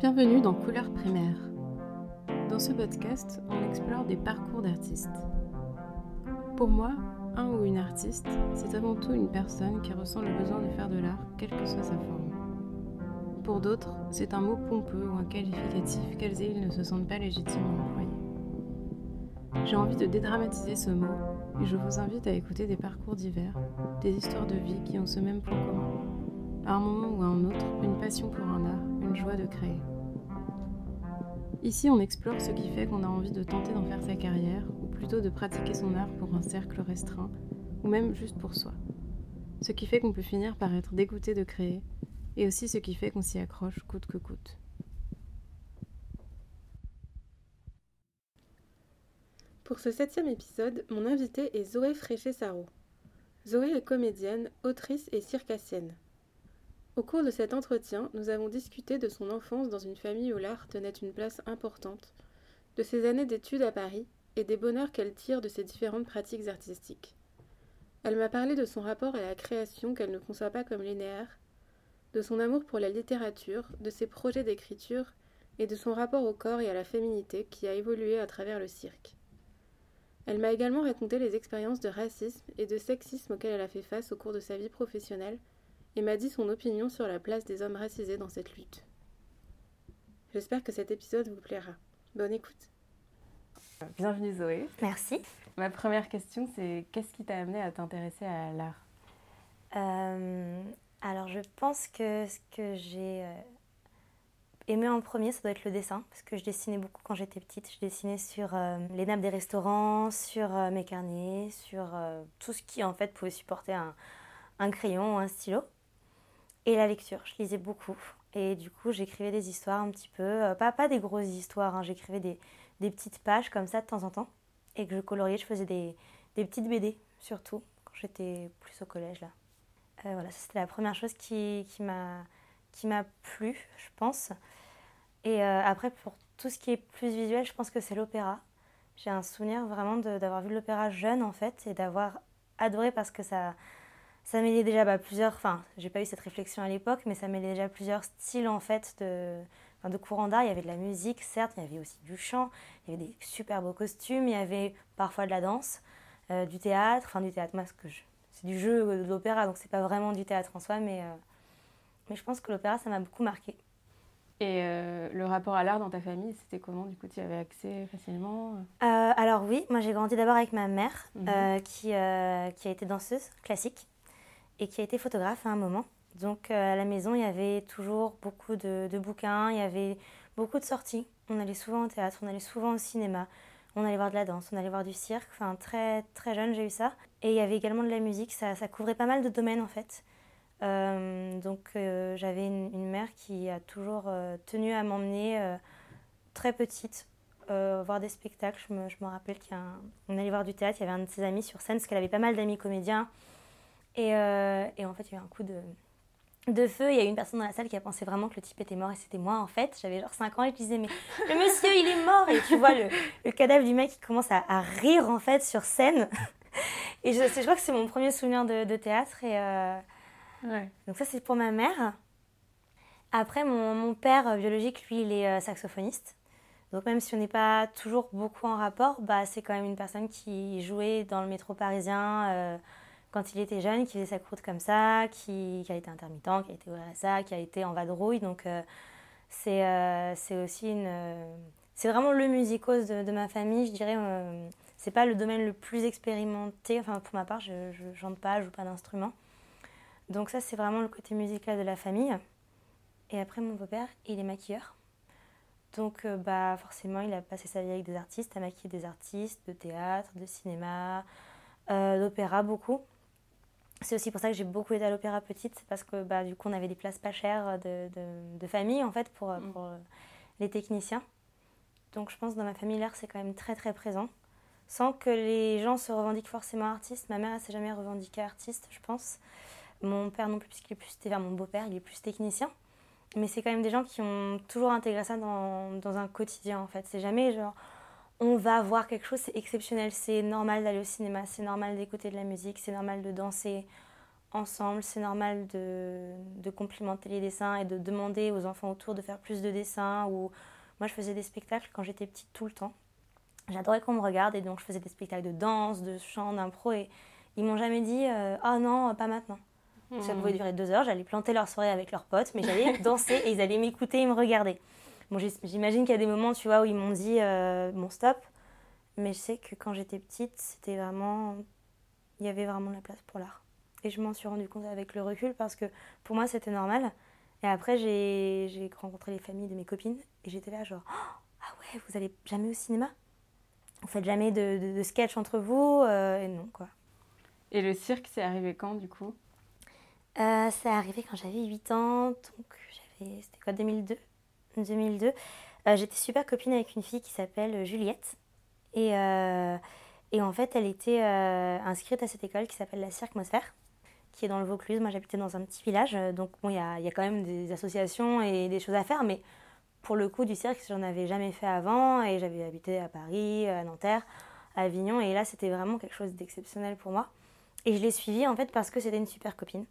Bienvenue dans Couleurs primaires. Dans ce podcast, on explore des parcours d'artistes. Pour moi, un ou une artiste, c'est avant tout une personne qui ressent le besoin de faire de l'art, quelle que soit sa forme. Pour d'autres, c'est un mot pompeux ou un qualificatif qu'elles et ils ne se sentent pas légitimes à employer. J'ai envie de dédramatiser ce mot et je vous invite à écouter des parcours divers, des histoires de vie qui ont ce même point commun. À un moment ou à un autre, une passion pour un art, joie de créer. Ici, on explore ce qui fait qu'on a envie de tenter d'en faire sa carrière, ou plutôt de pratiquer son art pour un cercle restreint, ou même juste pour soi. Ce qui fait qu'on peut finir par être dégoûté de créer, et aussi ce qui fait qu'on s'y accroche coûte que coûte. Pour ce septième épisode, mon invité est Zoé Fréché-Sarro. Zoé est comédienne, autrice et circassienne. Au cours de cet entretien, nous avons discuté de son enfance dans une famille où l'art tenait une place importante, de ses années d'études à Paris et des bonheurs qu'elle tire de ses différentes pratiques artistiques. Elle m'a parlé de son rapport à la création qu'elle ne conçoit pas comme linéaire, de son amour pour la littérature, de ses projets d'écriture et de son rapport au corps et à la féminité qui a évolué à travers le cirque. Elle m'a également raconté les expériences de racisme et de sexisme auxquelles elle a fait face au cours de sa vie professionnelle et m'a dit son opinion sur la place des hommes racisés dans cette lutte. J'espère que cet épisode vous plaira. Bonne écoute. Bienvenue Zoé. Merci. Ma première question, c'est qu'est-ce qui t'a amené à t'intéresser à l'art? Euh, Alors je pense que ce que j'ai euh, aimé en premier, ça doit être le dessin, parce que je dessinais beaucoup quand j'étais petite. Je dessinais sur euh, les nappes des restaurants, sur mes carnets, sur tout ce qui en fait pouvait supporter un, un crayon ou un stylo. Et la lecture, je lisais beaucoup. Et du coup, j'écrivais des histoires un petit peu, euh, pas, pas des grosses histoires, hein. j'écrivais des, des, petites pages comme ça de temps en temps. Et que je coloriais, je faisais des, des petites BD, surtout, quand j'étais plus au collège là. Euh, voilà, c'était la première chose qui, qui m'a plu, je pense. Et euh, après, pour tout ce qui est plus visuel, je pense que c'est l'opéra. J'ai un souvenir vraiment d'avoir vu l'opéra jeune en fait et d'avoir adoré parce que ça, ça mêlait déjà bah, plusieurs, enfin, j'ai pas eu cette réflexion à l'époque, mais ça mêlait déjà plusieurs styles en fait de, enfin, de courant d'art. Il y avait de la musique, certes, il y avait aussi du chant, il y avait des super beaux costumes, il y avait parfois de la danse, euh, du théâtre, enfin du théâtre, moi, c'est du jeu de l'opéra, donc c'est pas vraiment du théâtre en soi, mais, euh, mais je pense que l'opéra, ça m'a beaucoup marqué. Et euh, le rapport à l'art dans ta famille, c'était comment? Du coup, tu y avais accès facilement? Alors oui, moi j'ai grandi d'abord avec ma mère, mhm. qui, qui a été danseuse classique et qui a été photographe à un moment. Donc euh, à la maison, il y avait toujours beaucoup de, bouquins, il y avait beaucoup de sorties. On allait souvent au théâtre, on allait souvent au cinéma, on allait voir de la danse, on allait voir du cirque. Enfin, très, très jeune, j'ai eu ça. Et il y avait également de la musique, ça, couvrait pas mal de domaines en fait. Euh, donc euh, j'avais une, mère qui a toujours tenu à m'emmener très petite voir des spectacles. Je me, je me rappelle qu'on allait voir du théâtre, il y avait un de ses amis sur scène, parce qu'elle avait pas mal d'amis comédiens. Et, euh, et, en fait, il y a eu un coup de, de feu. Il y a eu une personne dans la salle qui a pensé vraiment que le type était mort et c'était moi en fait. J'avais genre 5 ans et je disais, mais le monsieur il est mort Et tu vois le, le cadavre du mec qui commence à, à, rire en fait sur scène. Et je, je crois que c'est mon premier souvenir de, de théâtre. Et, euh, ouais. Donc ça c'est pour ma mère. Après, mon, mon, père biologique, lui, il est euh, saxophoniste. Donc même si on n'est pas toujours beaucoup en rapport, bah, c'est quand même une personne qui jouait dans le métro parisien quand il était jeune, qui faisait sa croûte comme ça, qui, a été intermittent, qui a été au RSA, qui a été en vadrouille. Donc euh, euh, c'est aussi une... Euh, c'est vraiment le musicose de, ma famille, je dirais. c'est pas le domaine le plus expérimenté. Enfin, pour ma part, je ne chante pas, je joue pas d'instrument. Donc ça, c'est vraiment le côté musical de la famille. Et après, mon beau-père, il est maquilleur. Donc, bah, forcément, il a passé sa vie avec des artistes, à maquiller des artistes de théâtre, de cinéma, d'opéra, beaucoup. C'est aussi pour ça que j'ai beaucoup été à l'opéra petite, parce que bah, du coup on avait des places pas chères de, de, famille en fait pour, mm. pour, euh, les techniciens. Donc je pense que dans ma famille l'art c'est quand même très très présent. Sans que les gens se revendiquent forcément artistes. Ma mère elle s'est jamais revendiquée artiste je pense. Mon père non plus puisqu'il est plus, vers mon beau-père, il est plus technicien. Mais c'est quand même des gens qui ont toujours intégré ça dans, dans un quotidien en fait. C'est jamais genre on va voir quelque chose, c'est exceptionnel, c'est normal d'aller au cinéma, c'est normal d'écouter de la musique, c'est normal de danser ensemble, c'est normal de, de, complimenter les dessins et de demander aux enfants autour de faire plus de dessins. Ou... Moi, je faisais des spectacles quand j'étais petite tout le temps. J'adorais qu'on me regarde et donc je faisais des spectacles de danse, de chant, d'impro et ils m'ont jamais dit euh, oh non, pas maintenant. Ça pouvait durer deux heures, j'allais planter leur soirée avec leurs potes, mais j'allais danser et ils allaient m'écouter et me regarder. Bon, j'imagine qu'il y a des moments, tu vois, où ils m'ont dit euh, bon stop, mais je sais que quand j'étais petite, c'était vraiment, il y avait vraiment la place pour l'art. Et je m'en suis rendu compte avec le recul parce que pour moi c'était normal. Et après j'ai rencontré les familles de mes copines et j'étais là genre ah ouais, vous allez jamais au cinéma? Vous faites jamais de, de, sketch entre vous euh, Et non quoi. Et le cirque, c'est arrivé quand du coup? Euh, C'est arrivé quand j'avais 8 ans, donc j'avais, c'était quoi, 2002 2002. Euh, j'étais super copine avec une fille qui s'appelle Juliette. Et, euh, et en fait, elle était inscrite à cette école qui s'appelle la Cirque-Mosphère, qui est dans le Vaucluse. Moi, j'habitais dans un petit village, donc bon, il y a, y a, quand même des associations et des choses à faire, mais pour le coup, du cirque, j'en avais jamais fait avant, et j'avais habité à Paris, à Nanterre, à Avignon, et là, c'était vraiment quelque chose d'exceptionnel pour moi. Et je l'ai suivie en fait parce que c'était une super copine.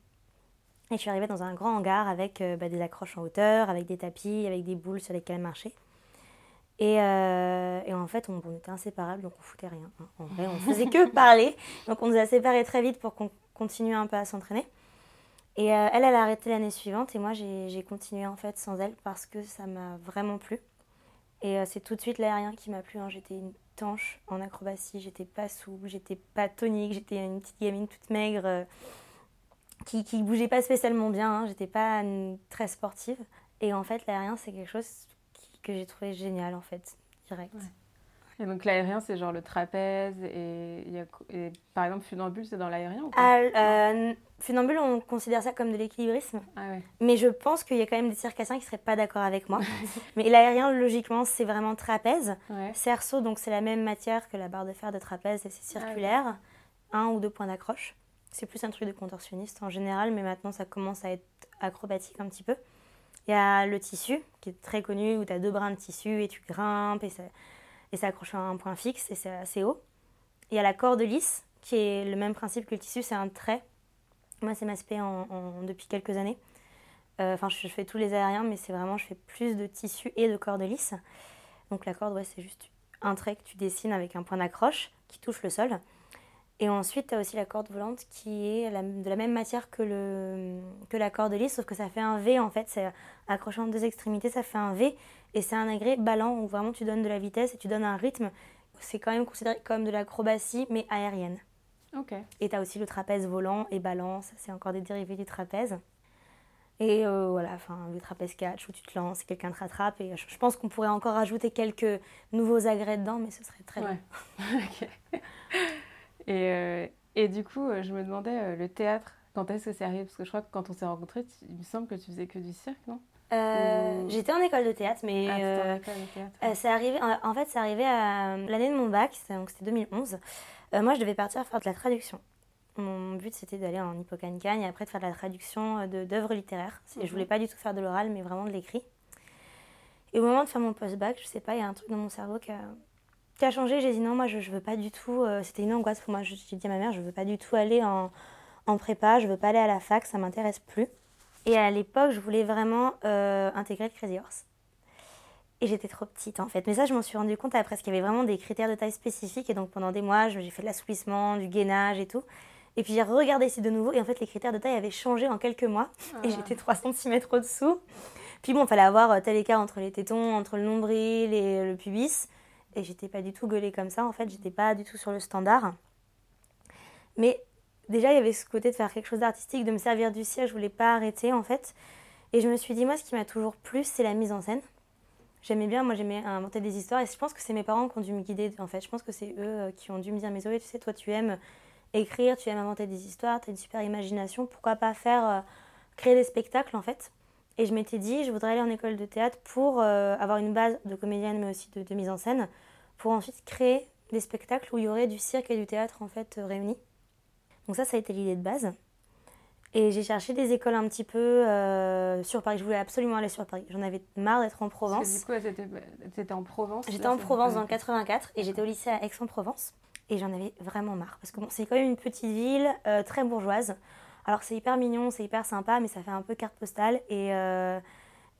Et je suis arrivée dans un grand hangar avec euh, bah, des accroches en hauteur, avec des tapis, avec des boules sur lesquelles marcher. Et, euh, et en fait, on, était inséparables, donc on foutait rien. Hein. En vrai, on faisait que parler. Donc on nous a séparés très vite pour qu'on continue un peu à s'entraîner. Et euh, elle, elle a arrêté l'année suivante et moi, j'ai continué en fait sans elle parce que ça m'a vraiment plu. Et c'est tout de suite l'aérien qui m'a plu. Hein. J'étais une tanche en acrobatie, j'étais pas souple, j'étais pas tonique, j'étais une petite gamine toute maigre qui, qui bougeait pas spécialement bien, hein, j'étais pas très sportive. Et en fait, l'aérien, c'est quelque chose que j'ai trouvé génial en fait, direct. Et donc l'aérien, c'est genre le trapèze et, y a, et, par exemple funambule, c'est dans l'aérien ou ah, euh, Funambule, on considère ça comme de l'équilibrisme. Ah ouais. Mais je pense qu'il y a quand même des circassiens qui seraient pas d'accord avec moi. mais l'aérien, logiquement, c'est vraiment trapèze. Cerceau, donc c'est la même matière que la barre de fer de trapèze et c'est ah circulaire. Un ou deux points d'accroche. C'est plus un truc de contorsionniste en général, mais maintenant ça commence à être acrobatique un petit peu. Il y a le tissu, qui est très connu, où tu as deux brins de tissu et tu grimpes et ça accroché à un point fixe et c'est assez haut. Il y a la corde lisse qui est le même principe que le tissu, c'est un trait. Moi, c'est ma spé depuis quelques années. Euh, enfin, je, fais tous les aériens, mais c'est vraiment, je fais plus de tissu et de corde lisse. Donc la corde, ouais, c'est juste un trait que tu dessines avec un point d'accroche qui touche le sol. Et ensuite, tu as aussi la corde volante qui est de la même matière que, le, que la corde lisse, sauf que ça fait un V en fait. C'est accroché en deux extrémités, ça fait un V. Et c'est un agrès ballant où vraiment tu donnes de la vitesse et tu donnes un rythme. C'est quand même considéré comme de l'acrobatie, mais aérienne. Ok. Et tu as aussi le trapèze volant et ballant, c'est encore des dérivés du trapèze. Et euh, voilà, enfin, le trapèze catch où tu te lances, quelqu'un te rattrape. Et je, pense qu'on pourrait encore ajouter quelques nouveaux agrès dedans, mais ce serait très ouais. bien. et, euh, et, du coup, euh, je me demandais, le théâtre, quand est-ce que c'est arrivé? Parce que je crois que quand on s'est rencontrés, il me semble que tu faisais que du cirque, non? Euh, j'étais en école de théâtre, mais ah, euh, euh, c'est arrivé. En, fait, c'est arrivé à l'année de mon bac, donc c'était 2011. moi, je devais partir faire de la traduction. Mon but, c'était d'aller en hippocagne et après de faire de la traduction d'œuvres littéraires. Je ne Je voulais mhm. pas du tout faire de l'oral, mais vraiment de l'écrit. Et au moment de faire mon post-bac, je sais pas, il y a un truc dans mon cerveau qui a, qui a changé. J'ai dit non, moi, je, ne veux pas du tout. c'était une angoisse pour moi. J'ai dit à ma mère, je veux pas du tout aller en, en prépa, je veux pas aller à la fac, ça m'intéresse plus. Et à l'époque, je voulais vraiment euh, intégrer le Crazy Horse. Et j'étais trop petite en fait. Mais ça, je m'en suis rendu compte après, parce qu'il y avait vraiment des critères de taille spécifiques. Et donc pendant des mois, j'ai fait de l'assouplissement, du gainage et tout. Et puis j'ai regardé ici de nouveau. Et en fait, les critères de taille avaient changé en quelques mois. Et ah. j'étais 3 cm au-dessous. Puis bon, il fallait avoir euh, tel écart entre les tétons, entre le nombril et le pubis. Et j'étais pas du tout gueulée comme ça. En fait, j'étais pas du tout sur le standard. Mais déjà, il y avait ce côté de faire quelque chose d'artistique, de me servir du ciel, je voulais pas arrêter en fait. Et je me suis dit, moi, ce qui m'a toujours plu, c'est la mise en scène. J'aimais bien, moi j'aimais inventer des histoires et je pense que c'est mes parents qui ont dû me guider en fait. Je pense que c'est eux euh, qui ont dû me dire, mais Zoé, tu sais, toi tu aimes écrire, tu aimes inventer des histoires, tu as une super imagination, pourquoi pas faire, euh, créer des spectacles en fait. Et je m'étais dit, je voudrais aller en école de théâtre pour euh, avoir une base de comédienne mais aussi de, de, mise en scène, pour ensuite créer des spectacles où il y aurait du cirque et du théâtre en fait réunis. Donc ça, ça a été l'idée de base. Et j'ai cherché des écoles un petit peu euh, sur Paris. Je voulais absolument aller sur Paris. J'en avais marre d'être en Provence. du coup, c'était en Provence J'étais en Provence dans le 84 et j'étais au lycée à Aix-en-Provence. Et j'en avais vraiment marre. Parce que bon, c'est quand même une petite ville euh, très bourgeoise. Alors c'est hyper mignon, c'est hyper sympa, mais ça fait un peu carte postale. Et, euh,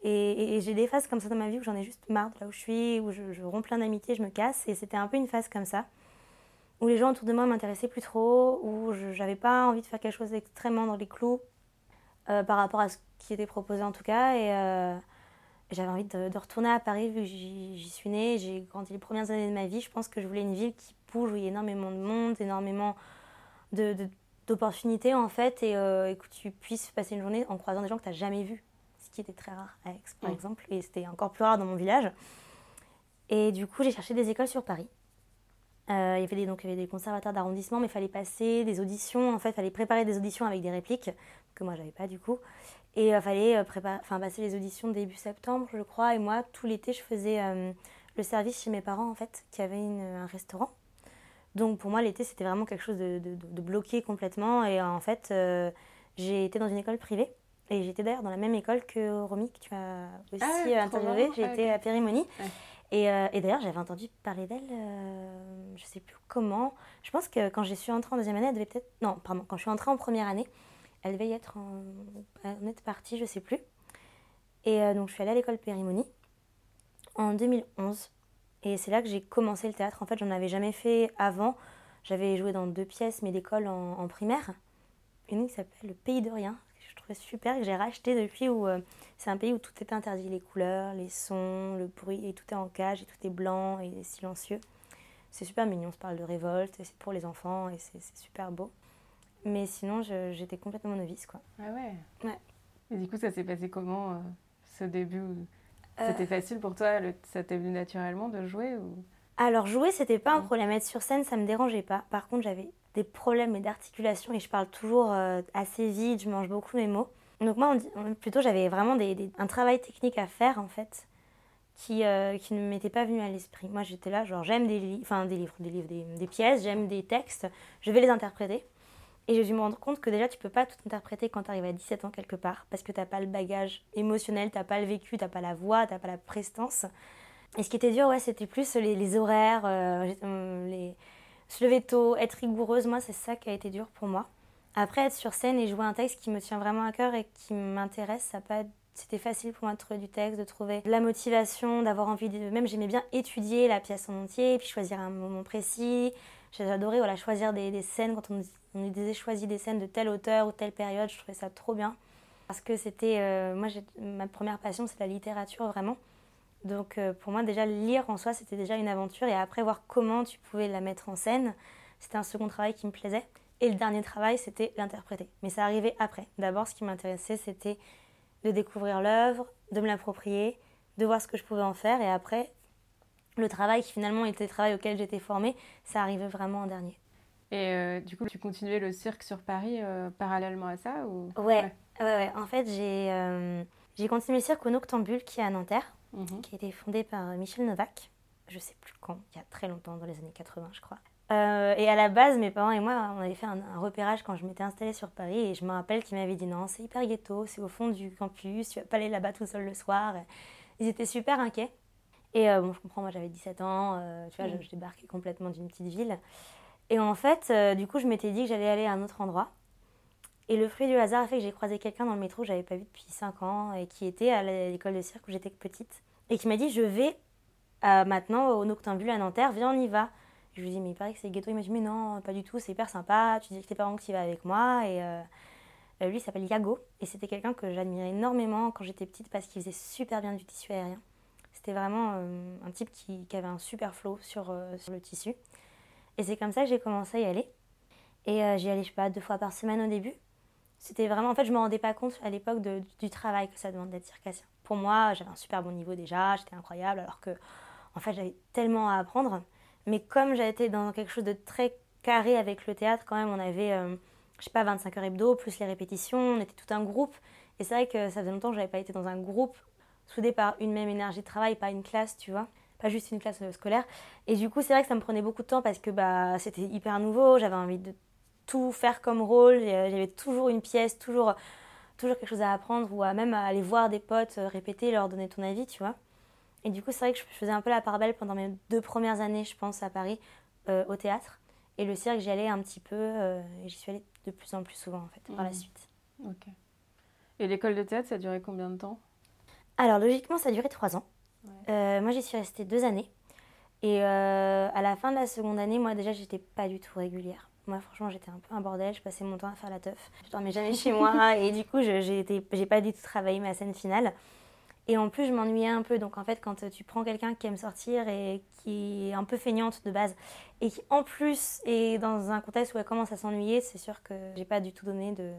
et, j'ai des phases comme ça dans ma vie où j'en ai juste marre de là où je suis, où je, romps plein d'amitié, je me casse. Et c'était un peu une phase comme ça, où les gens autour de moi m'intéressaient plus trop, où j'avais pas envie de faire quelque chose extrêmement dans les clous euh, par rapport à ce qui était proposé en tout cas. Et euh, j'avais envie de, retourner à Paris vu que j'y suis née, j'ai grandi les premières années de ma vie. Je pense que je voulais une ville qui bouge, où il y a énormément de monde, énormément de d'opportunités en fait euh, et, que tu puisses passer une journée en croisant des gens que tu n'as jamais vus, ce qui était très rare à Aix par exemple, et c'était encore plus rare dans mon village. Et du coup, j'ai cherché des écoles sur Paris. Euh, il, y avait des, donc, il y avait des conservateurs d'arrondissement, mais il fallait passer des auditions, en fait, il fallait préparer des auditions avec des répliques, que moi, j'avais pas du coup. Et il euh, fallait enfin, passer les auditions début septembre, je crois. Et moi, tout l'été, je faisais le service chez mes parents, en fait, qui avaient un restaurant. Donc pour moi, l'été, c'était vraiment quelque chose de, de, bloqué complètement. Et en fait, euh, j'ai été dans une école privée. Et j'étais d'ailleurs dans la même école que Romy, que tu as aussi ah, interviewé. J'ai été à Périmonie. Et, euh, et d'ailleurs, j'avais entendu parler d'elle, euh, je sais plus comment. Je pense que quand je suis entrée en deuxième année, elle devait peut-être. Non, pardon, quand je suis entrée en première année, elle devait y être en, en partie, je sais plus. Et euh, donc, je suis allée à l'école Périmonie en 2011. Et c'est là que j'ai commencé le théâtre. En fait, j'en avais jamais fait avant. J'avais joué dans deux pièces, mais d'école en, primaire. Une qui s'appelle Le Pays de Rien, que je trouvais super, que j'ai racheté depuis où euh, c'est un pays où tout est interdit les couleurs, les sons, le bruit, et tout est en cage, et tout est blanc et silencieux. C'est super mignon, on se parle de révolte, c'est pour les enfants, et c'est super beau. Mais sinon, j'étais complètement novice, quoi. Ah ouais Ouais. Et du coup, ça s'est passé comment, euh, ce début c'était facile pour toi Ça t'est venu naturellement de jouer ou... Alors jouer, c'était pas un problème. Être sur scène, ça me dérangeait pas. Par contre, j'avais des problèmes d'articulation et je parle toujours euh, assez vite, je mange beaucoup mes mots. Donc moi, plutôt, j'avais vraiment des, un travail technique à faire en fait, qui, euh, qui ne m'était pas venu à l'esprit. Moi, j'étais là, genre j'aime des livres, des livres, des pièces, j'aime des textes, je vais les interpréter. Et j'ai dû me rendre compte que déjà, tu peux pas tout interpréter quand tu arrives à 17 ans quelque part, parce que tu n'as pas le bagage émotionnel, tu n'as pas le vécu, tu n'as pas la voix, tu n'as pas la prestance. Et ce qui était dur, ouais, c'était plus les, horaires, euh, euh, les... se lever tôt, être rigoureuse. Moi, c'est ça qui a été dur pour moi. Après, être sur scène et jouer un texte qui me tient vraiment à cœur et qui m'intéresse, ça pas c'était facile pour moi de trouver du texte, de trouver la motivation, d'avoir envie de... Même j'aimais bien étudier la pièce en entier, puis choisir un moment précis. J'adorais voilà, choisir des, des scènes quand on on nous choisi des scènes de telle auteur ou telle période. Je trouvais ça trop bien. Parce que c'était. Euh, moi, ma première passion, c'est la littérature, vraiment. Donc, euh, pour moi, déjà, lire en soi, c'était déjà une aventure. Et après, voir comment tu pouvais la mettre en scène, c'était un second travail qui me plaisait. Et le dernier travail, c'était l'interpréter. Mais ça arrivait après. D'abord, ce qui m'intéressait, c'était de découvrir l'œuvre, de me l'approprier, de voir ce que je pouvais en faire. Et après, le travail qui finalement était le travail auquel j'étais formée, ça arrivait vraiment en dernier. Et euh, du coup, tu continuais le cirque sur Paris euh, parallèlement à ça ou... ouais. ouais. ouais, En fait, j'ai euh, j'ai continué le cirque au Noctambule qui est à Nanterre, mhm. qui a été fondé par Michel Novak. Je sais plus quand, il y a très longtemps, dans les années 80, je crois. et à la base, mes parents et moi, on avait fait un, repérage quand je m'étais installée sur Paris. Et je me rappelle qu'ils m'avaient dit non, c'est hyper ghetto, c'est au fond du campus, tu vas pas aller là-bas tout seul le soir. Ils étaient super inquiets. Et bon, je comprends, moi j'avais 17 ans, tu vois, je, je, débarquais complètement d'une petite ville. Et en fait, euh, du coup, je m'étais dit que j'allais aller à un autre endroit. Et le fruit du hasard a fait que j'ai croisé quelqu'un dans le métro que j'avais pas vu depuis 5 ans et qui était à l'école de cirque où j'étais petite. Et qui m'a dit Je vais euh, maintenant au Noctambule à Nanterre, viens, on y va. Je lui ai dit Mais il paraît que c'est ghetto. Il m'a dit Mais non, pas du tout, c'est hyper sympa. Tu dis que tes parents que tu vas avec moi. Et euh, lui, il s'appelle Yago. Et c'était quelqu'un que j'admirais énormément quand j'étais petite parce qu'il faisait super bien du tissu aérien. C'était vraiment un type qui, avait un super flow sur, sur le tissu. Et c'est comme ça que j'ai commencé à y aller. Et euh, j'y allais, je sais pas, deux fois par semaine au début. C'était vraiment, en fait, je me rendais pas compte à l'époque du travail que ça demande d'être circassien. Pour moi, j'avais un super bon niveau déjà, j'étais incroyable, alors que, en fait, j'avais tellement à apprendre. Mais comme j'avais été dans quelque chose de très carré avec le théâtre, quand même, on avait, euh, je sais pas, 25 heures hebdo, plus les répétitions, on était tout un groupe. Et c'est vrai que ça faisait longtemps que j'avais pas été dans un groupe soudé par une même énergie de travail, pas une classe, tu vois pas juste une classe euh, scolaire. Et du coup, c'est vrai que ça me prenait beaucoup de temps parce que bah, c'était hyper nouveau, j'avais envie de tout faire comme rôle, euh, j'avais toujours une pièce, toujours, toujours quelque chose à apprendre ou à même aller voir des potes euh, répéter, leur donner ton avis, tu vois. Et du coup, c'est vrai que je faisais un peu la part belle pendant mes deux premières années, je pense, à Paris, au théâtre. Et le cirque, j'y allais un petit peu, et j'y suis allée de plus en plus souvent, en fait, par la Mhm. suite. Ok. Et l'école de théâtre, ça a duré combien de temps? Alors, logiquement, ça a duré trois ans. Ouais. Euh, moi, j'y suis restée deux années. Et euh, à la fin de la seconde année, moi, déjà, j'étais pas du tout régulière. Moi, franchement, j'étais un peu un bordel. Je passais mon temps à faire la teuf. Je dormais jamais chez moi. Et du coup, j'ai pas du tout travaillé ma scène finale. Et en plus, je m'ennuyais un peu. Donc, en fait, quand tu prends quelqu'un qui aime sortir et qui est un peu feignante de base, et qui, en plus, est dans un contexte où elle commence à s'ennuyer, c'est sûr que j'ai pas du tout donné de,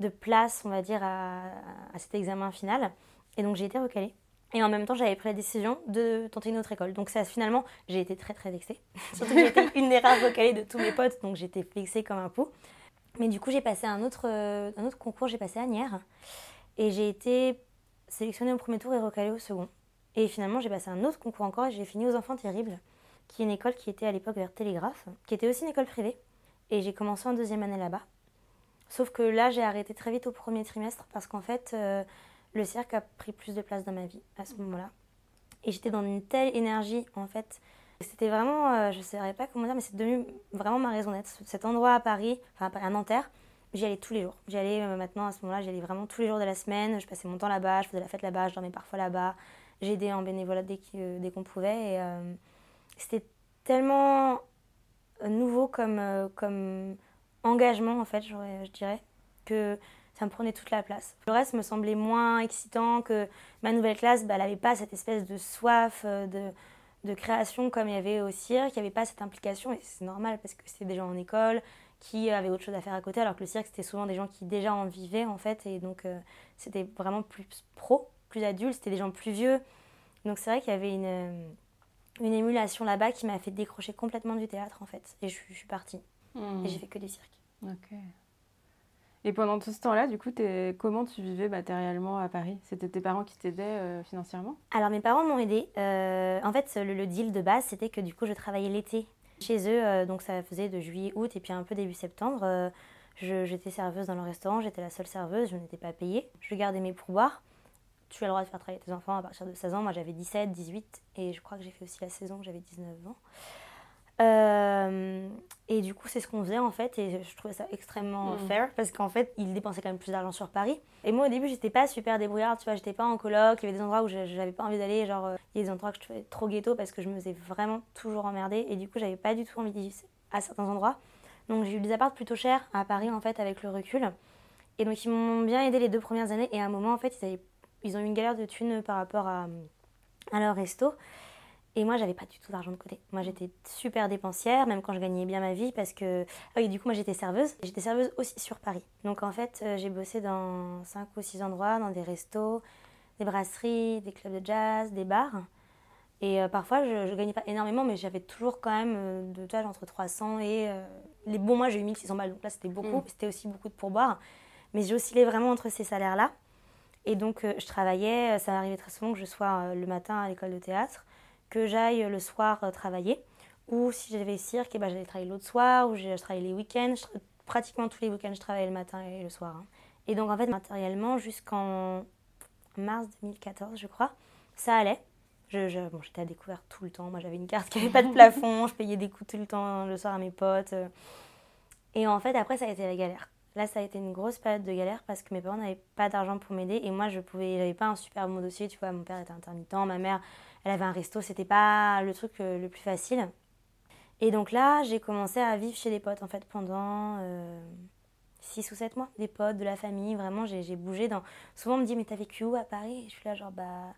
de place, on va dire, à, à cet examen final. Et donc, j'ai été recalée. Et en même temps, j'avais pris la décision de tenter une autre école. Donc, ça, finalement, j'ai été très, très vexée. Surtout que j'étais une des rares recalées de tous mes potes, donc j'étais vexée comme un pou. Mais du coup, j'ai passé un autre, euh, un autre concours, j'ai passé à Nières. Et j'ai été sélectionnée au premier tour et recalée au second. Et finalement, j'ai passé un autre concours encore et j'ai fini aux Enfants Terribles, qui est une école qui était à l'époque vers Télégraphe, qui était aussi une école privée. Et j'ai commencé en deuxième année là-bas. Sauf que là, j'ai arrêté très vite au premier trimestre parce qu'en fait, euh, le cirque a pris plus de place dans ma vie à ce moment-là. Et j'étais dans une telle énergie, en fait. C'était vraiment, euh, je ne saurais pas comment dire, mais c'est devenu vraiment ma raison d'être. Cet endroit à Paris, enfin à Nanterre, j'y allais tous les jours. J'y allais euh, maintenant, à ce moment-là, j'y allais vraiment tous les jours de la semaine. Je passais mon temps là-bas, je faisais la fête là-bas, je dormais parfois là-bas. J'aidais en bénévolat dès euh, qu'on pouvait. Et c'était tellement nouveau comme, comme engagement, en fait, je dirais, que ça me prenait toute la place. Le reste me semblait moins excitant que ma nouvelle classe, bah, elle n'avait pas cette espèce de soif euh, de, de création comme il y avait au cirque, il n'y avait pas cette implication, et c'est normal parce que c'était des gens en école qui avaient autre chose à faire à côté, alors que le cirque, c'était souvent des gens qui déjà en vivaient, en fait, et donc euh, c'était vraiment plus pro, plus adulte, c'était des gens plus vieux. Donc c'est vrai qu'il y avait une, euh, une émulation là-bas qui m'a fait décrocher complètement du théâtre, en fait, et je, suis- je suis partie, Hmm. et j'ai fait que du cirque. Ok. Et pendant tout ce temps-là, du coup, comment tu vivais matériellement à Paris? C'était tes parents qui t'aidaient euh, financièrement? Alors mes parents m'ont aidé. en fait, le, deal de base, c'était que du coup, je travaillais l'été chez eux, euh, donc ça faisait de juillet, août et puis un peu début septembre. euh, j'étais serveuse dans le restaurant, j'étais la seule serveuse, je n'étais pas payée. Je gardais mes pourboires. Tu as le droit de faire travailler tes enfants à partir de 16 ans. Moi, j'avais 17, 18 et je crois que j'ai fait aussi la saison, j'avais 19 ans. Euh, et du coup, c'est ce qu'on faisait en fait, et je trouvais ça extrêmement Mm. fair parce qu'en fait, ils dépensaient quand même plus d'argent sur Paris. Et moi, au début, j'étais pas super débrouillarde, tu vois, j'étais pas en coloc, il y avait des endroits où j'avais pas envie d'aller, genre, euh, il y a des endroits que je trouvais trop ghetto parce que je me faisais vraiment toujours emmerder, et du coup, j'avais pas du tout envie d'y vivre à certains endroits. Donc, j'ai eu des apparts plutôt chers à Paris en fait, avec le recul. Et donc, ils m'ont bien aidé les deux premières années, et à un moment, en fait, ils, avaient- ils ont eu une galère de thunes par rapport à, à leur resto. Et moi, j'avais pas du tout d'argent de côté. Moi, j'étais super dépensière, même quand je gagnais bien ma vie, parce que. Ah oui, du coup, moi, j'étais serveuse. J'étais serveuse aussi sur Paris. Donc, en fait, euh, j'ai bossé dans 5 ou 6 endroits, dans des restos, des brasseries, des clubs de jazz, des bars. Et euh, parfois, je, je gagnais pas énormément, mais j'avais toujours quand même euh, de tâches entre 300 et. euh, les bons mois, j'ai eu 1600 balles. Donc là, c'était beaucoup. Mm. C'était aussi beaucoup de pourboire. Mais j'oscillais vraiment entre ces salaires-là. Et donc, je travaillais. Ça m'arrivait très souvent que je sois le matin à l'école de théâtre que j'aille le soir euh, travailler. Ou si j'avais cirque, eh ben, j'allais travailler l'autre soir, ou je, travaillais les week-ends. Je pratiquement tous les week-ends, je travaillais le matin et le soir. hein. Et donc, en fait, matériellement, jusqu'en mars 2014, je crois, ça allait. Je, je- bon, j'étais à découvert tout le temps. Moi, j'avais une carte qui n'avait pas de plafond. Je payais des coups tout le temps le soir à mes potes. euh. Et en fait, après, ça a été la galère. Là, ça a été une grosse période de galère parce que mes parents n'avaient pas d'argent pour m'aider et moi, je pouvais, j'avais pas un super bon dossier. Tu vois, mon père était intermittent, ma mère, elle avait un resto. C'était pas le truc euh, le plus facile. Et donc là, j'ai commencé à vivre chez des potes en fait pendant 6 ou 7 mois. Des potes, de la famille, vraiment, j'ai bougé dans. Souvent, on me dit, mais t'as vécu où à Paris? Et je suis là, genre, bah.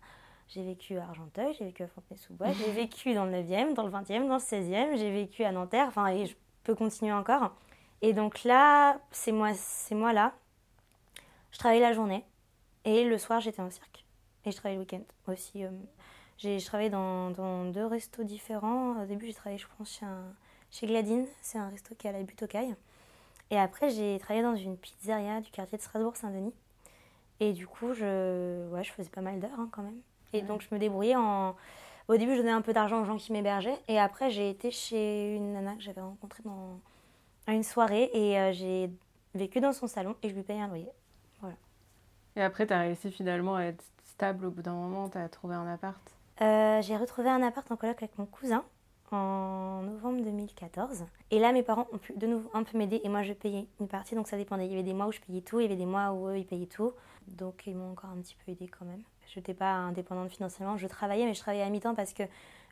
J'ai vécu à Argenteuil, j'ai vécu à Fontenay-sous-Bois, j'ai vécu dans le 9e, dans le 20e, dans le 16e, j'ai vécu à Nanterre, enfin, et je peux continuer encore. Et donc là, c'est moi, c'est moi là. Je travaillais la journée et le soir, j'étais au cirque. Et je travaillais le week-end aussi. euh, j'ai, je travaillais dans, dans deux restos différents. Au début, j'ai travaillé, je pense, chez, un- chez Gladine. C'est un resto qui est à la butte aux Cailles. Et après, j'ai travaillé dans une pizzeria du quartier de Strasbourg-Saint-Denis. Et du coup, je, ouais, je faisais pas mal d'heures hein, quand même. Et donc, je me débrouillais en. Au début, je donnais un peu d'argent aux gens qui m'hébergeaient. Et après, j'ai été chez une nana que j'avais rencontrée dans, à une soirée. Et euh, j'ai vécu dans son salon et je lui payais un loyer. Et après, t'as réussi finalement à être stable au bout d'un moment, t'as trouvé un appart. Euh, j'ai retrouvé un appart en coloc avec mon cousin. en novembre 2014. Et là, mes parents ont pu de nouveau un peu m'aider et moi je payais une partie, donc ça dépendait. Il y avait des mois où je payais tout, il y avait des mois où eux ils payaient tout. Donc ils m'ont encore un petit peu aidé quand même. Je n'étais pas indépendante financièrement, je travaillais, mais je travaillais à mi-temps parce que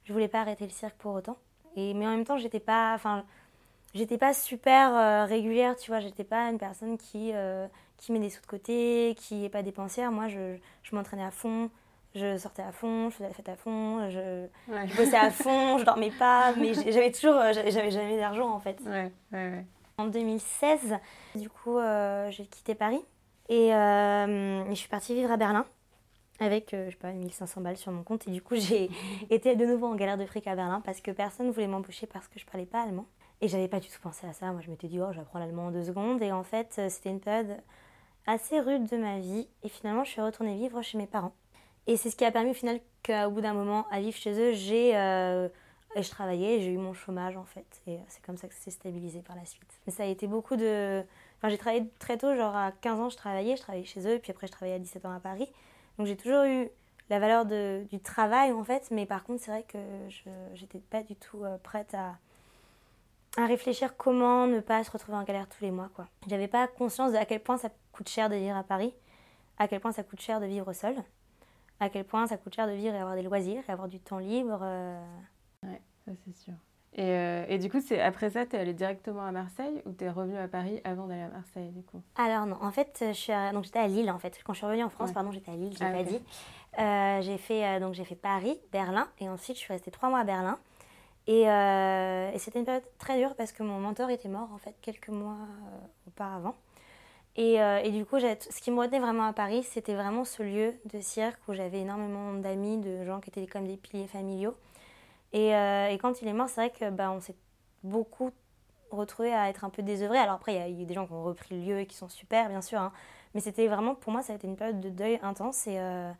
je voulais pas arrêter le cirque pour autant. Mais en même temps, j'étais pas, enfin, j'étais pas super euh, régulière, tu vois. J'étais pas une personne qui, euh, met des sous de côté, qui est pas dépensière. Moi, je m'entraînais à fond, je sortais à fond, je faisais la fête à fond, je, bossais à fond, je dormais pas, mais j'avais toujours, euh, j'avais jamais d'argent en fait. en 2016, du coup, j'ai quitté Paris et, et, je suis partie vivre à Berlin avec, euh, je sais pas, 1500 balles sur mon compte. Et du coup, j'ai été de nouveau en galère de fric à Berlin parce que personne ne voulait m'embaucher parce que je parlais pas allemand. Et j'avais pas du tout pensé à ça. Moi, je m'étais dit, oh, j'apprends l'allemand en deux secondes. Et en fait, euh, c'était une période assez rude de ma vie. Et finalement, je suis retournée vivre chez mes parents. Et c'est ce qui a permis au final qu'au bout d'un moment, à vivre chez eux, j'ai. Euh, je travaillais, j'ai eu mon chômage en fait. Et c'est comme ça que ça s'est stabilisé par la suite. Mais ça a été beaucoup de. Enfin, j'ai travaillé très tôt, genre à 15 ans, je travaillais, je travaillais chez eux, puis après, je travaillais à 17 ans à Paris. Donc j'ai toujours eu la valeur du travail en fait, mais par contre c'est vrai que je n'étais pas du tout euh, prête à, à réfléchir comment ne pas se retrouver en galère tous les mois. quoi. J'avais pas conscience de à quel point ça coûte cher de vivre à Paris, à quel point ça coûte cher de vivre seul, à quel point ça coûte cher de vivre et avoir des loisirs et avoir du temps libre. Euh. Ouais, ça c'est sûr. Et, euh, et, du coup, c'est après ça, tu es allée directement à Marseille ou tu es revenue à Paris avant d'aller à Marseille du coup? Alors non, en fait, je suis donc j'étais à Lille en fait. Quand je suis revenue en France, pardon, j'étais à Lille, j'ai ah, pas dit. Euh, j'ai fait euh, donc j'ai fait Paris, Berlin et ensuite je suis restée trois mois à Berlin. Et, et c'était une période très dure parce que mon mentor était mort en fait quelques mois auparavant. Et, et, du coup, ce qui me retenait vraiment à Paris, c'était vraiment ce lieu de cirque où j'avais énormément d'amis, de gens qui étaient comme des piliers familiaux. Euh, et, quand il est mort, c'est vrai que bah, on s'est beaucoup retrouvé à être un peu désœuvrés. Alors après, il y, a des gens qui ont repris le lieu et qui sont super, bien sûr. Hein. Mais c'était vraiment, pour moi, ça a été une période de deuil intense. Et, euh,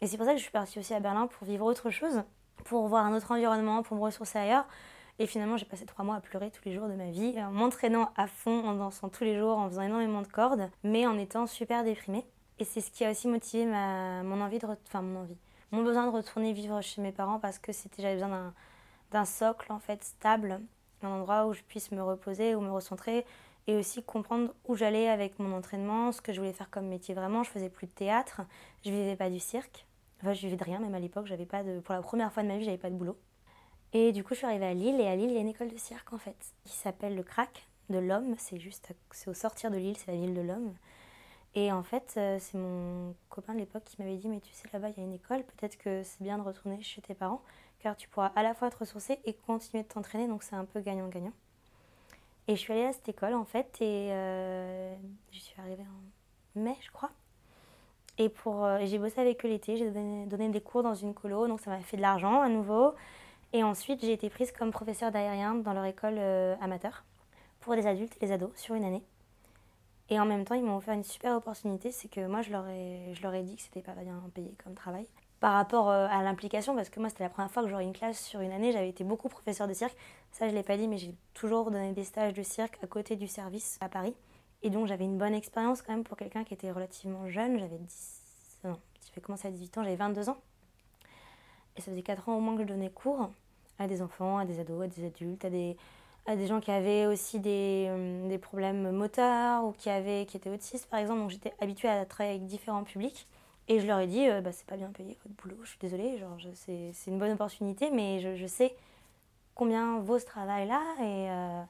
et c'est pour ça que je suis partie aussi à Berlin pour vivre autre chose, pour voir un autre environnement, pour me ressourcer ailleurs. Et finalement, j'ai passé trois mois à pleurer tous les jours de ma vie, en m'entraînant à fond, en dansant tous les jours, en faisant énormément de cordes, mais en étant super déprimée. Et c'est ce qui a aussi motivé ma, mon envie de... Mon envie mon besoin de retourner vivre chez mes parents parce que c'était j'avais besoin d'un socle en fait stable, un endroit où je puisse me reposer, ou me recentrer et aussi comprendre où j'allais avec mon entraînement, ce que je voulais faire comme métier vraiment. Je faisais plus de théâtre, je vivais pas du cirque. Enfin, je vivais de rien, même à l'époque, j'avais pas de pour la première fois de ma vie, j'avais pas de boulot. Et du coup, je suis arrivée à Lille et à Lille, il y a une école de cirque en fait qui s'appelle le Crac de l'Homme, c'est juste c'est au sortir de Lille, c'est la ville de l'Homme. Et en fait, euh, c'est mon copain de l'époque qui m'avait dit Mais tu sais, là-bas, il y a une école, peut-être que c'est bien de retourner chez tes parents, car tu pourras à la fois te ressourcer et continuer de t'entraîner, donc c'est un peu gagnant-gagnant. Et je suis allée à cette école, en fait, et euh, je suis arrivée en mai, je crois. Et pour, euh, j'ai bossé avec eux l'été, j'ai donné, donné, des cours dans une colo, donc ça m'a fait de l'argent à nouveau. Et ensuite, j'ai été prise comme professeur d'aérien dans leur école amateur pour les adultes et les ados sur une année. Et en même temps, ils m'ont offert une super opportunité, c'est que moi, je leur ai, je leur ai dit que c'était pas bien payé comme travail. Par rapport euh, à l'implication, parce que moi, c'était la première fois que j'aurais une classe sur une année, j'avais été beaucoup professeur de cirque. Ça, je l'ai pas dit, mais j'ai toujours donné des stages de cirque à côté du service à Paris. Et donc, j'avais une bonne expérience quand même pour quelqu'un qui était relativement jeune. J'avais 10... Non, j'ai commencé à 18 ans, j'avais 22 ans. Et ça faisait 4 ans au moins que je donnais cours à des enfants, à des ados, à des adultes, à des, à des gens qui avaient aussi des, euh, des, problèmes moteurs ou qui, avaient, qui étaient autistes par exemple. Donc j'étais habituée à travailler avec différents publics. Et je leur ai dit, euh, bah, c'est pas bien payé votre boulot, je suis désolée, genre, c'est, une bonne opportunité, mais je, je, sais combien vaut ce travail-là. Et, euh,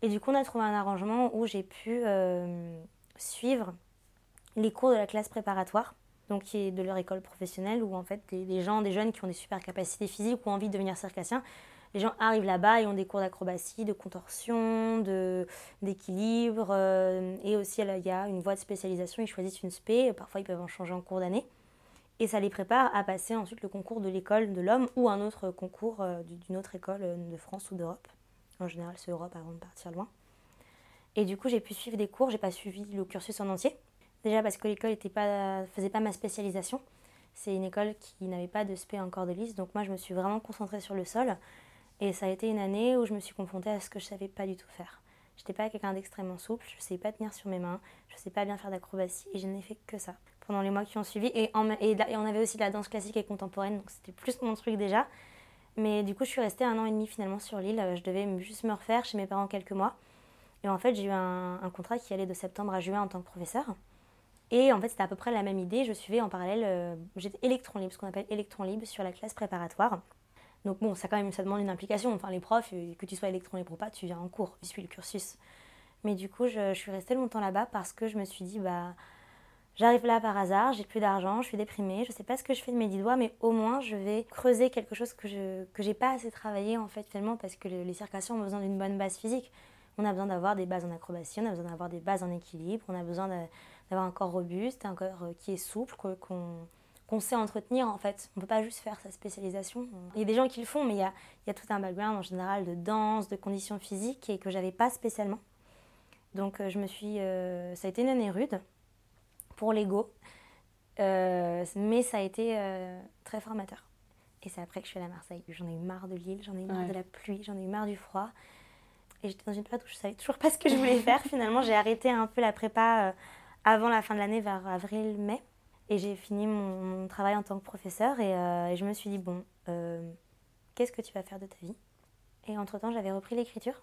et du coup, on a trouvé un arrangement où j'ai pu suivre les cours de la classe préparatoire, donc qui est de leur école professionnelle, où en fait des, gens, des jeunes qui ont des super capacités physiques ou envie de devenir circassien, les gens arrivent là-bas et ont des cours d'acrobatie, de contorsion, de, d'équilibre. Euh, et aussi, il y a une voie de spécialisation. Ils choisissent une spé. Parfois, ils peuvent en changer en cours d'année. Et ça les prépare à passer ensuite le concours de l'école de l'homme ou un autre concours euh, d'une autre école euh, de France ou d'Europe. En général, c'est Europe avant de partir loin. Et du coup, j'ai pu suivre des cours. J'ai pas suivi le cursus en entier. Déjà parce que l'école ne faisait pas ma spécialisation. C'est une école qui n'avait pas de spé encore de liste. Donc moi, je me suis vraiment concentrée sur le sol. Et ça a été une année où je me suis confrontée à ce que je ne savais pas du tout faire. Je n'étais pas quelqu'un d'extrêmement souple, je ne savais pas tenir sur mes mains, je ne sais pas bien faire d'acrobatie et je n'ai fait que ça pendant les mois qui ont suivi. Et, on avait aussi de la danse classique et contemporaine, donc c'était plus mon truc déjà. Mais du coup, je suis restée un an et demi finalement sur l'île. Je devais juste me refaire chez mes parents quelques mois. Et en fait, j'ai eu un, contrat qui allait de septembre à juin en tant que professeur. Et en fait, c'était à peu près la même idée. Je suivais en parallèle, euh, j'étais électron libre, ce qu'on appelle électron libre sur la classe préparatoire. Donc bon, ça quand même, ça demande une implication. Enfin, les profs, euh, que tu sois électron libre ou pas, tu viens en cours, tu suis le cursus. Mais du coup, je, suis restée longtemps là-bas parce que je me suis dit, bah, J'arrive là par hasard, j'ai plus d'argent, je suis déprimée, je sais pas ce que je fais de mes dix doigts, mais au moins je vais creuser quelque chose que je que j'ai pas assez travaillé en fait finalement parce que les circations ont besoin d'une bonne base physique. On a besoin d'avoir des bases en acrobatie, on a besoin d'avoir des bases en équilibre, on a besoin d'avoir un corps robuste, un corps euh, qui est souple, qu'on qu'on sait entretenir en fait. On peut pas juste faire sa spécialisation. Il y a des gens qui le font, mais il y a, il y a tout un background en général de danse, de conditions physiques et que j'avais pas spécialement. Donc euh, je me suis, euh, ça a été une année rude pour l'ego. Euh, mais ça a été euh, très formateur. Et c'est après que je suis allée à Marseille. J'en ai eu marre de l'île, j'en ai eu marre de la pluie, j'en ai eu marre du froid. Et j'étais dans une période où je savais toujours pas ce que je voulais faire. Finalement, j'ai arrêté un peu la prépa avant la fin de l'année, vers avril-mai. Et j'ai fini mon, travail en tant que professeur. Et, et je me suis dit, bon, qu'est-ce que tu vas faire de ta vie? Et entre-temps, j'avais repris l'écriture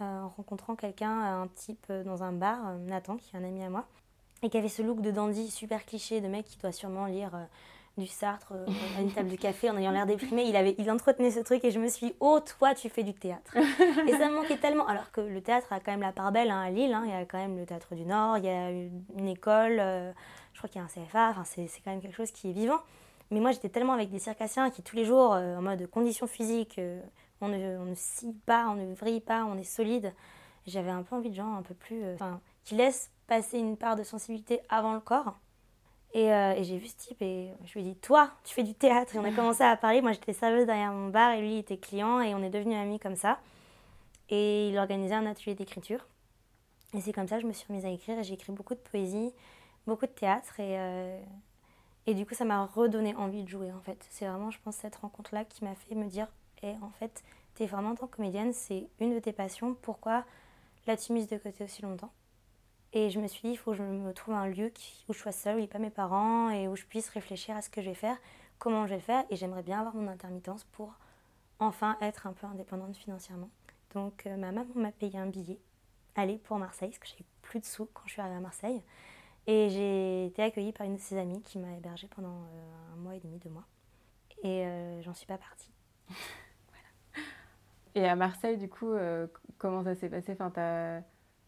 en rencontrant quelqu'un, un type dans un bar, Nathan, qui est un ami à moi, et qui avait ce look de dandy super cliché, de mec qui doit sûrement lire euh, du Sartre euh, à une table de café en ayant l'air déprimé. Il, avait, il entretenait ce truc et je me suis dit, oh, toi, tu fais du théâtre. et ça me manquait tellement. Alors que le théâtre a quand même la part belle hein, à Lille. Hein. Il y a quand même le théâtre du Nord, il y a une école, euh, je crois qu'il y a un CFA. Enfin, c'est quand même quelque chose qui est vivant. Mais moi, j'étais tellement avec des circassiens qui, tous les jours, en mode conditions physiques, on ne, on ne scie pas, on ne vrille pas, on est solide. J'avais un peu envie de gens un peu plus. Enfin, qui laissent passer une part de sensibilité avant le corps. Euh, et, j'ai vu ce type et je lui ai dit Toi, tu fais du théâtre. Et on a commencé à parler. Moi, j'étais serveuse derrière mon bar et lui, il était client. Et on est devenus amis comme ça. Et il organisait un atelier d'écriture. Et c'est comme ça que je me suis remise à écrire. Et j'ai écrit beaucoup de poésie, beaucoup de théâtre. Et, euh, et du coup, ça m'a redonné envie de jouer, en fait. C'est vraiment, je pense, cette rencontre-là qui m'a fait me dire Et eh, en fait, t'es vraiment en tant que comédienne, c'est une de tes passions. Pourquoi l'as-tu mise de côté aussi longtemps? Et je me suis dit, il faut que je me trouve un lieu où je sois seule, où il n'y pas mes parents, et où je puisse réfléchir à ce que je vais faire, comment je vais le faire. Et j'aimerais bien avoir mon intermittence pour enfin être un peu indépendante financièrement. Donc euh, ma maman m'a payé un billet, aller pour Marseille, parce que j'avais plus de sous quand je suis arrivée à Marseille. Et j'ai été accueillie par une de ses amies qui m'a hébergée pendant euh, un mois et demi, deux mois. Et euh, j'en suis pas partie. voilà. Et à Marseille, du coup, comment ça s'est passé? Enfin,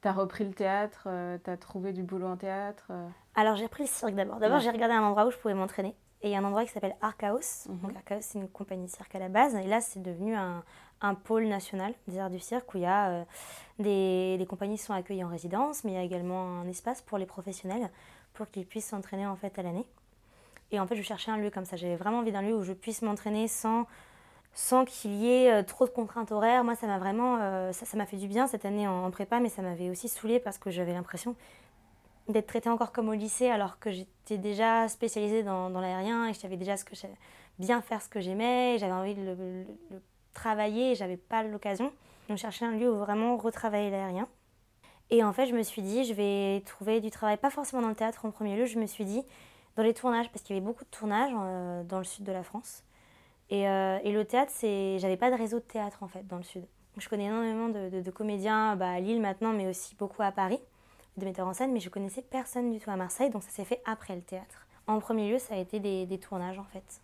T'as repris le théâtre, euh, t'as trouvé du boulot en théâtre euh Alors j'ai repris le cirque d'abord. D'abord j'ai regardé un endroit où je pouvais m'entraîner. Et il y a un endroit qui s'appelle Archaos. Mhm. Donc Archaos c'est une compagnie de cirque à la base. Et là c'est devenu un, un, pôle national des arts du cirque où il y a euh, des, des, compagnies qui sont accueillies en résidence, mais il y a également un espace pour les professionnels pour qu'ils puissent s'entraîner en fait à l'année. Et en fait je cherchais un lieu comme ça. J'avais vraiment envie d'un lieu où je puisse m'entraîner sans sans qu'il y ait euh, trop de contraintes horaires. Moi, ça m'a vraiment, euh, ça, m'a fait du bien cette année en, prépa, mais ça m'avait aussi saoulée parce que j'avais l'impression d'être traitée encore comme au lycée alors que j'étais déjà spécialisée dans, l'aérien et je savais déjà ce que bien faire ce que j'aimais, j'avais envie de le, travailler et j'avais pas l'occasion. Donc, je cherchais un lieu où vraiment retravailler l'aérien. Et en fait, je me suis dit, je vais trouver du travail, pas forcément dans le théâtre en premier lieu, je me suis dit, dans les tournages, parce qu'il y avait beaucoup de tournages euh, dans le sud de la France. Et, euh, et le théâtre, c'est, j'avais pas de réseau de théâtre en fait dans le sud. Je connais énormément de, de, comédiens bah, à Lille maintenant, mais aussi beaucoup à Paris, de metteurs en scène, mais je connaissais personne du tout à Marseille, donc ça s'est fait après le théâtre. En premier lieu, ça a été des, des tournages en fait.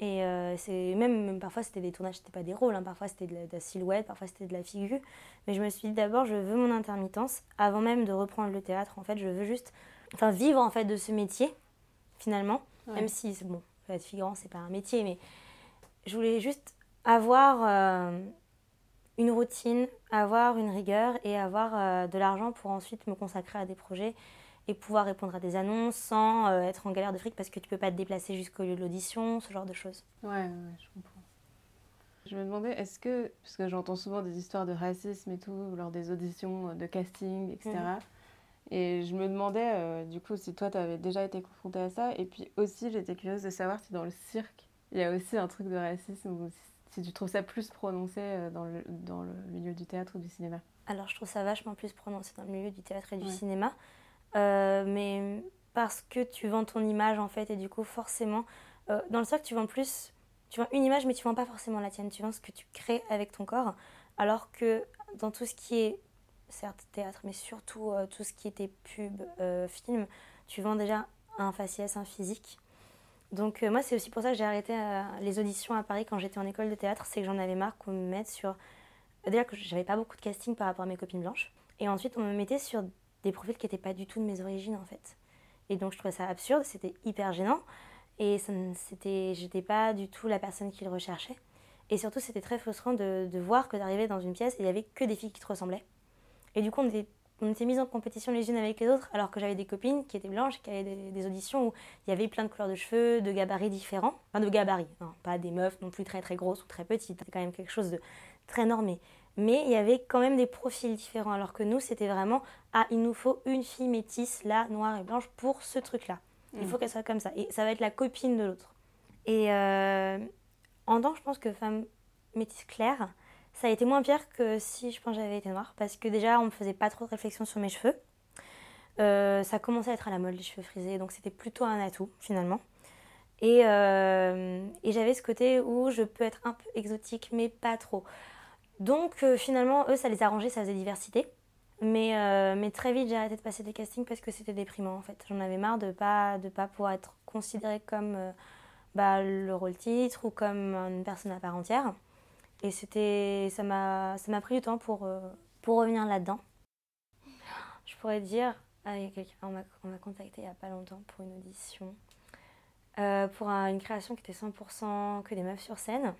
Et euh, c'est même, même, parfois c'était des tournages, c'était pas des rôles, hein. parfois c'était de, la silhouette, parfois c'était de la figure. Mais je me suis dit d'abord, je veux mon intermittence avant même de reprendre le théâtre. En fait, je veux juste, enfin, vivre en fait de ce métier finalement, même si bon, être figurant c'est pas un métier, mais je voulais juste avoir euh, une routine, avoir une rigueur et avoir euh, de l'argent pour ensuite me consacrer à des projets et pouvoir répondre à des annonces sans euh, être en galère de fric parce que tu peux pas te déplacer jusqu'au lieu de l'audition, ce genre de choses. Ouais, ouais, je comprends. Je me demandais, est-ce que, parce que j'entends souvent des histoires de racisme et tout, lors des auditions, de casting, etc. Mhm. Et je me demandais, du coup, si toi, tu avais déjà été confrontée à ça. Et puis aussi, j'étais curieuse de savoir si dans le cirque, il y a aussi un truc de racisme où si tu trouves ça plus prononcé euh, dans le, dans le milieu du théâtre ou du cinéma Alors je trouve ça vachement plus prononcé dans le milieu du théâtre et du cinéma. Euh, mais parce que tu vends ton image en fait et du coup forcément, euh, dans le cercle tu vends plus tu vends une image, mais tu vends pas forcément la tienne. Tu vends ce que tu crées avec ton corps. Alors que dans tout ce qui est, certes, théâtre, mais surtout euh, tout ce qui était pub, film, tu vends déjà un faciès, un physique. Donc euh, moi, c'est aussi pour ça que j'ai arrêté les auditions à Paris quand j'étais en école de théâtre. C'est que j'en avais marre qu'on me mette sur... Déjà que j'avais pas beaucoup de casting par rapport à mes copines blanches. Et ensuite, on me mettait sur des profils qui n'étaient pas du tout de mes origines, en fait. Et donc, je trouvais ça absurde, c'était hyper gênant. Et c'était, j'étais pas du tout la personne qu'il recherchait. Et surtout, c'était très frustrant de, voir que d'arriver dans une pièce il n'y avait que des filles qui te ressemblaient. Et du coup, on était, on était mises en compétition les unes avec les autres, alors que j'avais des copines qui étaient blanches, qui avaient des, auditions où il y avait plein de couleurs de cheveux, de gabarits différents. Enfin, de gabarits, hein, pas des meufs non plus très très grosses ou très petites. C'était quand même quelque chose de très normé. Mais il y avait quand même des profils différents, alors que nous, c'était vraiment Ah, il nous faut une fille métisse, là, noire et blanche, pour ce truc-là. Il faut mm. qu'elle soit comme ça. Et ça va être la copine de l'autre. Et euh, en tant je pense que femme métisse claire, ça a été moins pire que si je pense j'avais été noire. Parce que déjà, on me faisait pas trop de réflexion sur mes cheveux. Euh, ça commençait à être à la mode, les cheveux frisés. Donc c'était plutôt un atout, finalement. Et, euh, j'avais ce côté où je peux être un peu exotique, mais pas trop. Donc finalement, eux, ça les arrangeait, ça faisait diversité. Mais, euh, mais très vite, j'ai arrêté de passer des castings parce que c'était déprimant en fait. J'en avais marre de pas, de pas pouvoir être considérée comme euh, bah, le rôle titre ou comme une personne à part entière. Et c'était, ça m'a pris du temps pour, euh, pour revenir là-dedans. Je pourrais dire, ah, on m'a contacté il n'y a pas longtemps pour une audition, pour une création qui était 100% que des meufs sur scène.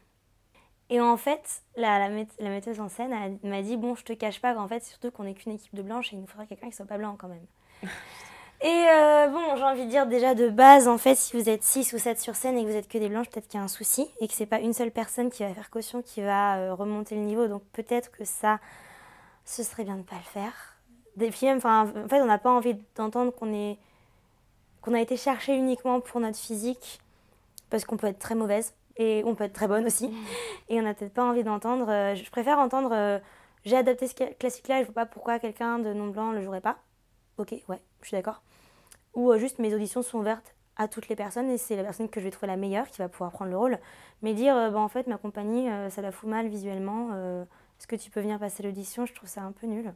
Et en fait, la, la, la metteuse en scène m'a dit Bon, je te cache pas qu'en fait, surtout qu'on n'est qu'une équipe de blanches et il nous faudrait quelqu'un qui soit pas blanc quand même. et euh, bon, j'ai envie de dire déjà de base, en fait, si vous êtes 6 ou 7 sur scène et que vous êtes que des blanches, peut-être qu'il y a un souci et que c'est pas une seule personne qui va faire caution qui va euh, remonter le niveau. Donc peut-être que ça, ce serait bien de pas le faire. Des films, enfin, en fait, on n'a pas envie d'entendre qu'on est qu'on a été cherché uniquement pour notre physique parce qu'on peut être très mauvaise et on peut être très bonne aussi. Mm. Et on n'a peut-être pas envie d'entendre. Euh, je préfère entendre j'ai adapté ce classique-là, je ne vois pas pourquoi quelqu'un de non blanc le jouerait pas. Ok, ouais, je suis d'accord. Ou euh, juste mes auditions sont ouvertes à toutes les personnes et c'est la personne que je vais trouver la meilleure qui va pouvoir prendre le rôle. Mais dire bah, en fait ma compagnie ça la fout mal visuellement, est-ce que tu peux venir passer l'audition? Je trouve ça un peu nul.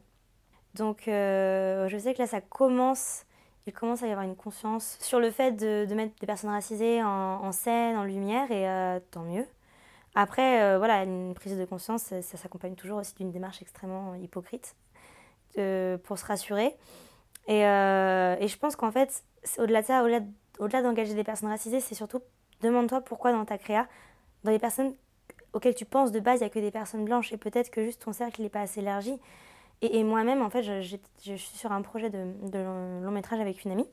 Donc je sais que là ça commence il commence à y avoir une conscience sur le fait de, mettre des personnes racisées en, scène, en lumière, et euh, tant mieux. Après, euh, voilà, une prise de conscience, ça, s'accompagne toujours aussi d'une démarche extrêmement hypocrite pour se rassurer. Et, euh, et je pense qu'en fait, au-delà de ça, au-delà, d'engager des personnes racisées, c'est surtout demande-toi pourquoi dans ta créa, dans les personnes auxquelles tu penses de base, il n'y a que des personnes blanches, et peut-être que juste ton cercle n'est pas assez élargi. Et, moi-même, en fait, je, je, suis sur un projet de, long, métrage avec une amie.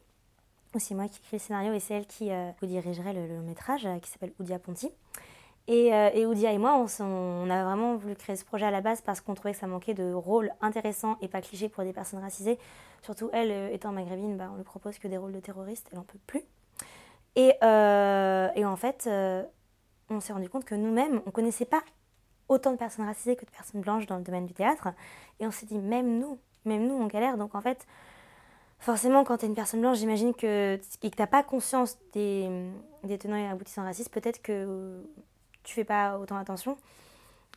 C'est moi qui écris le scénario et c'est elle qui euh, dirigerait le, long métrage euh, qui s'appelle Oudia Ponti. Et, euh, Oudia et moi, on, a vraiment voulu créer ce projet à la base parce qu'on trouvait que ça manquait de rôles intéressants et pas clichés pour des personnes racisées. Surtout elle, étant maghrébine, bah, on lui propose que des rôles de terroristes, elle n'en peut plus. Et, et en fait, on s'est rendu compte que nous-mêmes, on ne connaissait pas autant de personnes racisées que de personnes blanches dans le domaine du théâtre. Et on s'est dit, même nous, même nous, on galère. Donc en fait, forcément, quand tu es une personne blanche, j'imagine que, tu n'as pas conscience des, tenants et aboutissants racistes, peut-être que tu fais pas autant attention.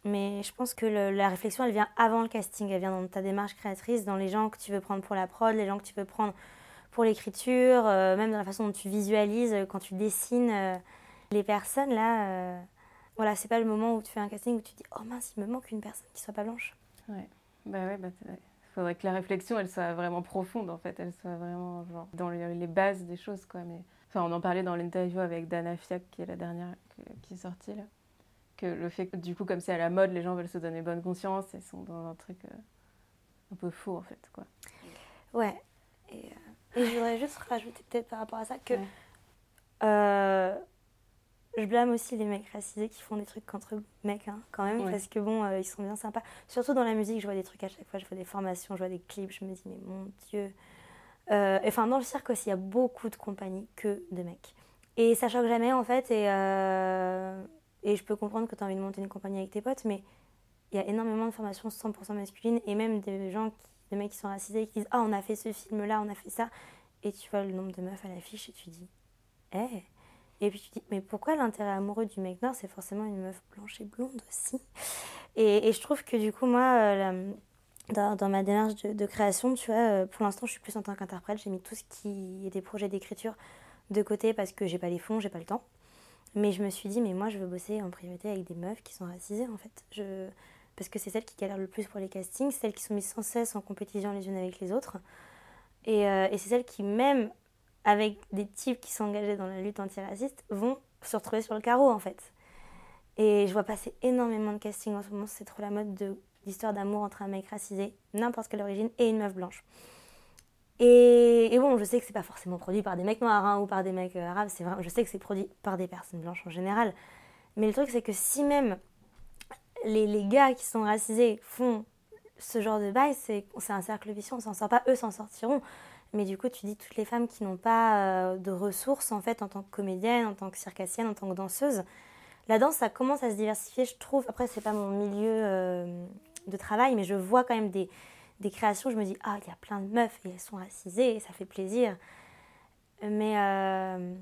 Mais je pense que la réflexion, elle vient avant le casting. Elle vient dans ta démarche créatrice, dans les gens que tu veux prendre pour la prod, les gens que tu veux prendre pour l'écriture, euh, même dans la façon dont tu visualises, euh, quand tu dessines euh, les personnes, là voilà, c'est pas le moment où tu fais un casting où tu dis oh mince, il me manque une personne qui soit pas blanche. Ouais, bah ouais, bah, faudrait que la réflexion elle soit vraiment profonde en fait, elle soit vraiment genre, dans les, bases des choses quoi. Mais enfin, on en parlait dans l'interview avec Dana Fiac qui est la dernière qui est sortie là, que le fait que du coup comme c'est à la mode, les gens veulent se donner bonne conscience et sont dans un truc euh, un peu faux en fait quoi. Ouais. Et, euh, et je voudrais juste rajouter peut-être par rapport à ça que euh, je blâme aussi les mecs racisés qui font des trucs contre mecs, hein, quand même, parce que bon, ils sont bien sympas. Surtout dans la musique, je vois des trucs à chaque fois, je vois des formations, je vois des clips, je me dis, mais mon Dieu. Enfin, dans le cirque aussi, il y a beaucoup de compagnies que de mecs. Et ça choque jamais, en fait, et, et je peux comprendre que tu as envie de monter une compagnie avec tes potes, mais il y a énormément de formations 100% masculines, et même des gens, qui, des mecs qui sont racisés, qui disent, ah, on a fait ce film-là, on a fait ça, et tu vois le nombre de meufs à l'affiche, et tu dis, hé Et puis tu dis, mais pourquoi l'intérêt amoureux du mec noir, c'est forcément une meuf blanche et blonde aussi? Et, et, je trouve que du coup, moi, euh, dans, dans, ma démarche de, de, création, tu vois, euh, pour l'instant, je suis plus en tant qu'interprète. J'ai mis tout ce qui est des projets d'écriture de côté parce que j'ai pas les fonds, j'ai pas le temps. Mais je me suis dit, mais moi, je veux bosser en priorité avec des meufs qui sont racisées, en fait. Je... Parce que c'est celles qui galèrent le plus pour les castings, celles qui sont mises sans cesse en compétition les unes avec les autres. Et, euh, et c'est celles qui, même avec des types qui sont engagés dans la lutte antiraciste, vont se retrouver sur le carreau, en fait. Et je vois passer énormément de castings en ce moment, c'est trop la mode de l'histoire d'amour entre un mec racisé, n'importe quelle origine, et une meuf blanche. Et, bon, je sais que c'est pas forcément produit par des mecs noirs hein, ou par des mecs euh, arabes, c'est vrai, je sais que c'est produit par des personnes blanches en général. Mais le truc, c'est que si même les, les, gars qui sont racisés font ce genre de bail, c'est un cercle vicieux, on s'en sort pas, eux s'en sortiront. Mais du coup, tu dis toutes les femmes qui n'ont pas euh, de ressources en fait en tant que comédienne, en tant que circassienne, en tant que danseuse. La danse, ça commence à se diversifier, je trouve. Après, c'est pas mon milieu euh, de travail, mais je vois quand même des, des créations, je me dis, ah, il y a plein de meufs et elles sont racisées et ça fait plaisir. Mais, euh,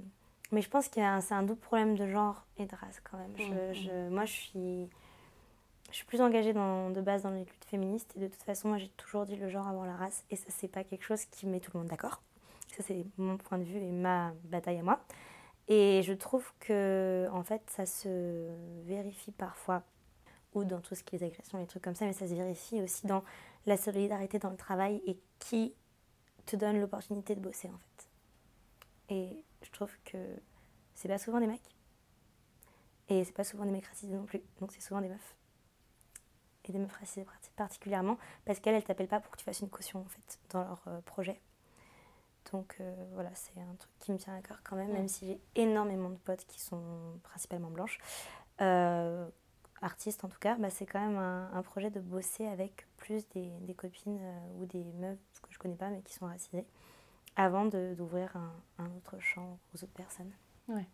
mais je pense que c'est un double problème de genre et de race quand même. Je, je, moi, je suis, je suis plus engagée dans, de base dans les luttes féministes et de toute façon, moi, j'ai toujours dit le genre avant la race et ça, c'est pas quelque chose qui met tout le monde d'accord. Ça, c'est mon point de vue et ma bataille à moi. Et je trouve que, en fait, ça se vérifie parfois ou dans tout ce qui est les agressions, les trucs comme ça, mais ça se vérifie aussi dans la solidarité dans le travail et qui te donne l'opportunité de bosser en fait. Et je trouve que c'est pas souvent des mecs. Et c'est pas souvent des mecs racisés non plus. Donc c'est souvent des meufs. Et des meufs racisées particulièrement parce qu'elles, elles t'appellent pas pour que tu fasses une caution en fait dans leur euh, projet. Donc euh, voilà, c'est un truc qui me tient à cœur quand même, même si j'ai énormément de potes qui sont principalement blanches. Euh, artistes en tout cas, bah, c'est quand même un, un, projet de bosser avec plus des, des copines euh, ou des meufs que je connais pas mais qui sont racisées avant d'ouvrir un, un, autre champ aux autres personnes. Ouais.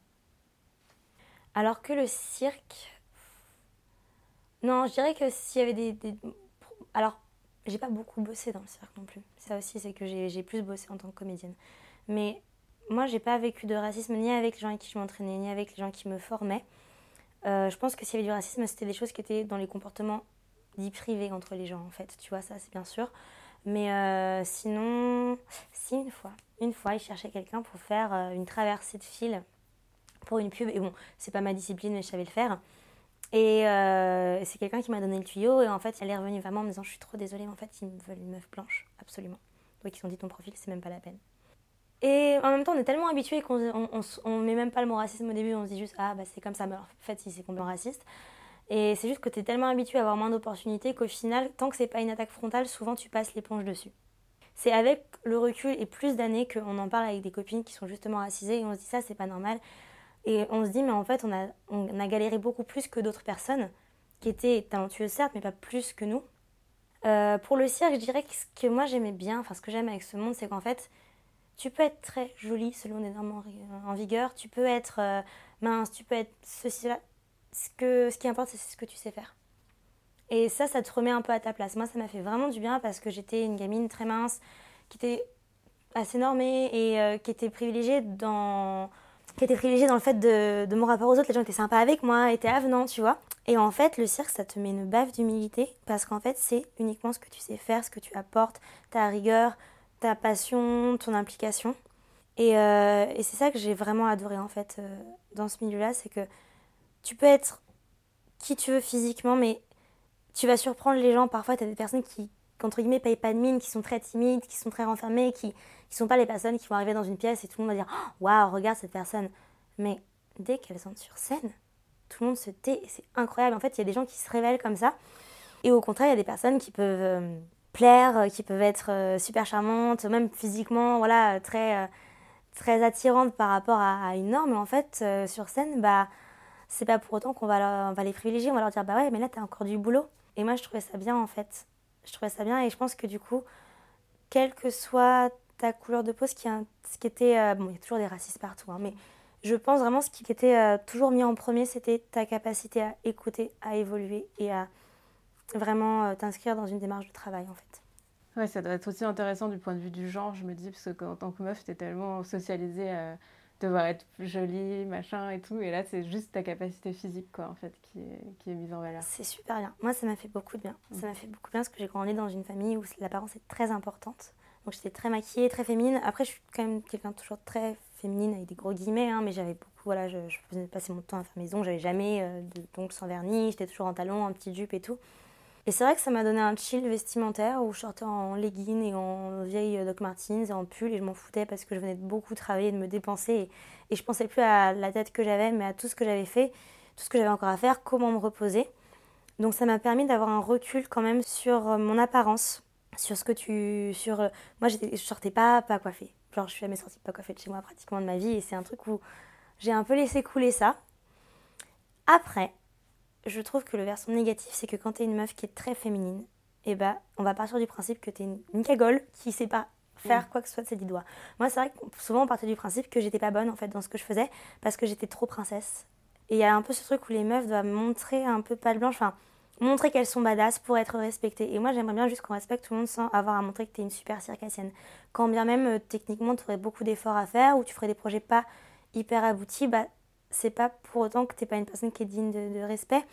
Alors que le cirque. Non, je dirais que s'il y avait des. des... Alors, j'ai pas beaucoup bossé dans le cirque non plus. Ça aussi, c'est que j'ai plus bossé en tant que comédienne. Mais moi, j'ai pas vécu de racisme ni avec les gens avec qui je m'entraînais, ni avec les gens qui me formaient. Euh, je pense que s'il y avait du racisme, c'était des choses qui étaient dans les comportements dits privés entre les gens, en fait. Tu vois, ça, c'est bien sûr. Mais euh, sinon, si, une fois. Une fois, il cherchait quelqu'un pour faire euh, une traversée de fil pour une pub. Et bon, c'est pas ma discipline, mais je savais le faire. Et c'est quelqu'un qui m'a donné le tuyau. Et en fait, elle est revenue vraiment en me disant Je suis trop désolée, mais en fait, ils veulent une meuf blanche, absolument. Donc, ils ont dit Ton profil, c'est même pas la peine. Et en même temps, on est tellement habitué qu'on on, on, on, met même pas le mot racisme au début, on se dit juste ah bah c'est comme ça, mais en fait si c'est complètement raciste. Et c'est juste que tu es tellement habitué à avoir moins d'opportunités qu'au final, tant que c'est pas une attaque frontale, souvent tu passes l'éponge dessus. C'est avec le recul et plus d'années qu'on en parle avec des copines qui sont justement racisées et on se dit ça c'est pas normal. Et on se dit mais en fait on a, on a galéré beaucoup plus que d'autres personnes qui étaient talentueuses certes mais pas plus que nous. Euh, pour le cirque, je dirais que ce que moi j'aimais bien, enfin ce que j'aime avec ce monde, c'est qu'en fait, tu peux être très jolie selon les normes en, vigueur, tu peux être euh, mince, tu peux être ceci, là. Ce, que, ce qui importe, c'est ce que tu sais faire. Et ça, ça te remet un peu à ta place. Moi, ça m'a fait vraiment du bien parce que j'étais une gamine très mince, qui était assez normée et euh, qui était privilégiée dans qui était privilégiée dans le fait de, de, mon rapport aux autres. Les gens étaient sympas avec moi, étaient avenants, tu vois. Et en fait, le cirque, ça te met une baffe d'humilité parce qu'en fait, c'est uniquement ce que tu sais faire, ce que tu apportes, ta rigueur, ta passion, ton implication. Et, euh, et c'est ça que j'ai vraiment adoré en fait euh, dans ce milieu-là, c'est que tu peux être qui tu veux physiquement, mais tu vas surprendre les gens. Parfois, tu as des personnes qui, entre guillemets, payent pas de mine, qui sont très timides, qui sont très renfermées, qui ne sont pas les personnes qui vont arriver dans une pièce et tout le monde va dire oh, Waouh, regarde cette personne. Mais dès qu'elles sont sur scène, tout le monde se tait c'est incroyable. En fait, il y a des gens qui se révèlent comme ça. Et au contraire, il y a des personnes qui peuvent. Euh, plaire, euh, qui peuvent être euh, super charmantes, même physiquement, voilà, très, euh, très attirantes par rapport à, une norme. En fait, sur scène, bah, c'est pas pour autant qu'on va, les privilégier. On va leur dire, bah ouais, mais là, t'as encore du boulot. Et moi, je trouvais ça bien, en fait. Je trouvais ça bien et je pense que du coup, quelle que soit ta couleur de peau, ce qui, ce qui était. bon, il y a toujours des racistes partout, hein, mais je pense vraiment ce qui était toujours mis en premier, c'était ta capacité à écouter, à évoluer et à vraiment euh, t'inscrire dans une démarche de travail en fait. Ouais, ça doit être aussi intéressant du point de vue du genre, je me dis, parce qu'en tant que meuf, t'es tellement socialisée à devoir être jolie, machin et tout. Et là, c'est juste ta capacité physique, quoi, en fait, qui est, qui est mise en valeur. C'est super bien. Moi, ça m'a fait beaucoup de bien. Ça m'a fait beaucoup de bien parce que j'ai grandi dans une famille où l'apparence est très importante. Donc, j'étais très maquillée, très féminine. Après, je suis quand même quelqu'un toujours très féminine avec des gros guillemets, hein, mais j'avais beaucoup, voilà, je, je, faisais passer mon temps à faire maison. J'avais jamais euh, d'ongles sans vernis. J'étais toujours en talons, en petite jupe et tout. Et c'est vrai que ça m'a donné un chill vestimentaire où je sortais en leggings et en vieille Doc Martens et en pull et je m'en foutais parce que je venais de beaucoup travailler, de me dépenser et, et je pensais plus à la tête que j'avais mais à tout ce que j'avais fait, tout ce que j'avais encore à faire, comment me reposer. Donc ça m'a permis d'avoir un recul quand même sur euh, mon apparence, sur ce que tu... sur euh, Moi je sortais pas pas coiffée. Genre je suis jamais sortie pas coiffée de chez moi pratiquement de ma vie et c'est un truc où j'ai un peu laissé couler ça. Après, je trouve que le versant négatif, c'est que quand t'es une meuf qui est très féminine, eh ben, on va partir du principe que t'es une, une cagole qui sait pas faire mm. quoi que ce soit de ses dix doigts. Moi, c'est vrai que souvent on partait du principe que j'étais pas bonne en fait dans ce que je faisais parce que j'étais trop princesse. Et il y a un peu ce truc où les meufs doivent montrer un peu pas de blanche, enfin montrer qu'elles sont badass pour être respectées. Et moi, j'aimerais bien juste qu'on respecte tout le monde sans avoir à montrer que t'es une super circassienne. Quand bien même euh, techniquement tu aurais beaucoup d'efforts à faire ou tu ferais des projets pas hyper aboutis, bah c'est pas pour autant que t'es pas une personne qui est digne de, respect.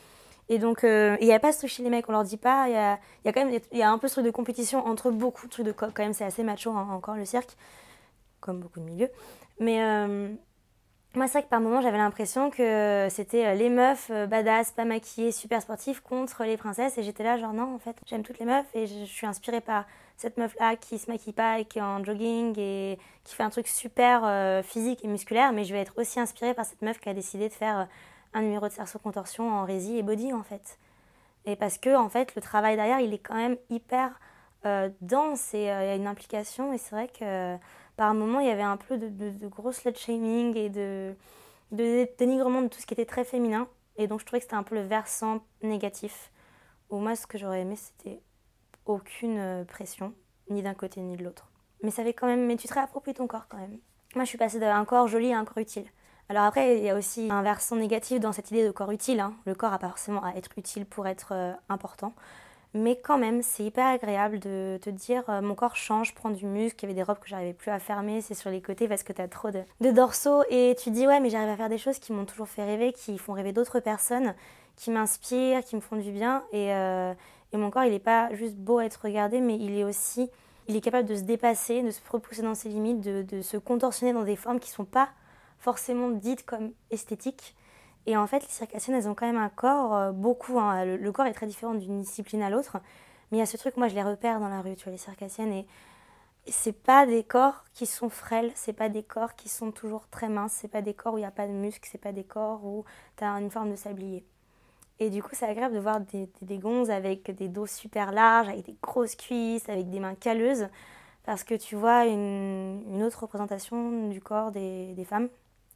Et donc, euh, il n'y a pas ce truc chez les mecs, on leur dit pas. Il y a, y a, quand même y a un peu ce truc de compétition entre beaucoup de trucs de. Quand même, c'est assez macho hein, encore le cirque, comme beaucoup de milieux. Mais euh, moi, c'est vrai que par moments, j'avais l'impression que c'était euh, les meufs badass, pas maquillées, super sportives contre les princesses. Et j'étais là, genre, non, en fait, j'aime toutes les meufs et je, suis inspirée par cette meuf-là qui se maquille pas et qui est en jogging et qui fait un truc super physique et musculaire. Mais je vais être aussi inspirée par cette meuf qui a décidé de faire un numéro de cerceau contorsion en rési et body en fait. Et parce que en fait le travail derrière il est quand même hyper euh, dense et euh, il y a une implication et c'est vrai que par un moment il y avait un peu de, de, gros slut shaming et de, de dénigrement de tout ce qui était très féminin et donc je trouvais que c'était un peu le versant négatif où moi ce que j'aurais aimé c'était aucune euh, pression ni d'un côté ni de l'autre. Mais ça avait quand même mais tu te réappropries ton corps quand même. Moi je suis passée d'un corps joli à un corps utile. Alors après, il y a aussi un versant négatif dans cette idée de corps utile. Hein. Le corps a pas forcément à être utile pour être euh, important. Mais quand même, c'est hyper agréable de te dire euh, mon corps change, prend du muscle. Il y avait des robes que j'arrivais plus à fermer, c'est sur les côtés parce que tu as trop de, dorsaux. Et tu dis ouais, mais j'arrive à faire des choses qui m'ont toujours fait rêver, qui font rêver d'autres personnes, qui m'inspirent, qui me font du bien. Et, euh, mon corps, il n'est pas juste beau à être regardé, mais il est aussi. Il est capable de se dépasser, de se repousser dans ses limites, de, de se contorsionner dans des formes qui sont pas forcément dites comme esthétiques. Et en fait, les circassiennes, elles ont quand même un corps, euh, beaucoup. Hein, le, corps est très différent d'une discipline à l'autre. Mais il y a ce truc, moi, je les repère dans la rue, tu vois, les circassiennes. Et, c'est pas des corps qui sont frêles, c'est pas des corps qui sont toujours très minces, c'est pas des corps où il n'y a pas de muscles, c'est pas des corps où tu as une forme de sablier. Et du coup, c'est agréable de voir des, des, gonzes avec des dos super larges, avec des grosses cuisses, avec des mains calleuses, parce que tu vois une, autre représentation du corps des femmes.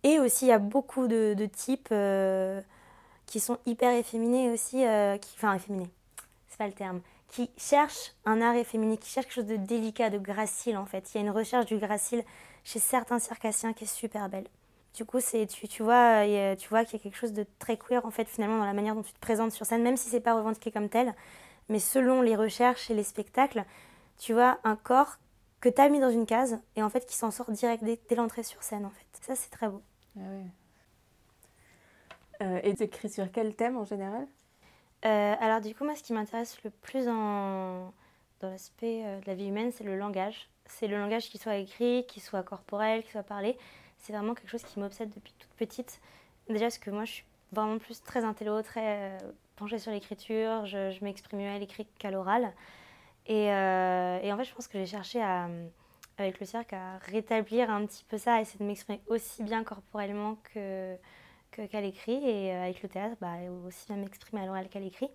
Et aussi, il y a beaucoup de, types euh, qui sont hyper efféminés aussi, euh, enfin efféminés, c'est pas le terme, qui cherchent un art efféminé, qui cherchent quelque chose de délicat, de gracile en fait. Il y a une recherche du gracile chez certains circassiens qui est super belle. Du coup, c'est, tu, vois, tu vois qu'il y a quelque chose de très queer en fait finalement dans la manière dont tu te présentes sur scène, même si c'est pas revendiqué comme tel. Mais selon les recherches et les spectacles, tu vois un corps que tu as mis dans une case et en fait qui s'en sort direct dès, dès l'entrée sur scène en fait. Ça, c'est très beau. Ah. Euh, et tu écris sur quel thème en général? Euh, Alors du coup, moi, ce qui m'intéresse le plus dans l'aspect euh, de la vie humaine, c'est le langage. C'est le langage qui soit écrit, qui soit corporel, qui soit parlé. C'est vraiment quelque chose qui m'obsède depuis toute petite. Déjà parce que moi, je suis vraiment plus très intello, très penchée sur l'écriture. Je, m'exprime mieux à l'écrit qu'à l'oral. Et, en fait, je pense que j'ai cherché à avec le cirque à rétablir un petit peu ça, à essayer de m'exprimer aussi bien corporellement que qu'à l'écrit. Et euh, avec le théâtre bah, aussi bien m'exprimer à l'oral qu'à l'écrit.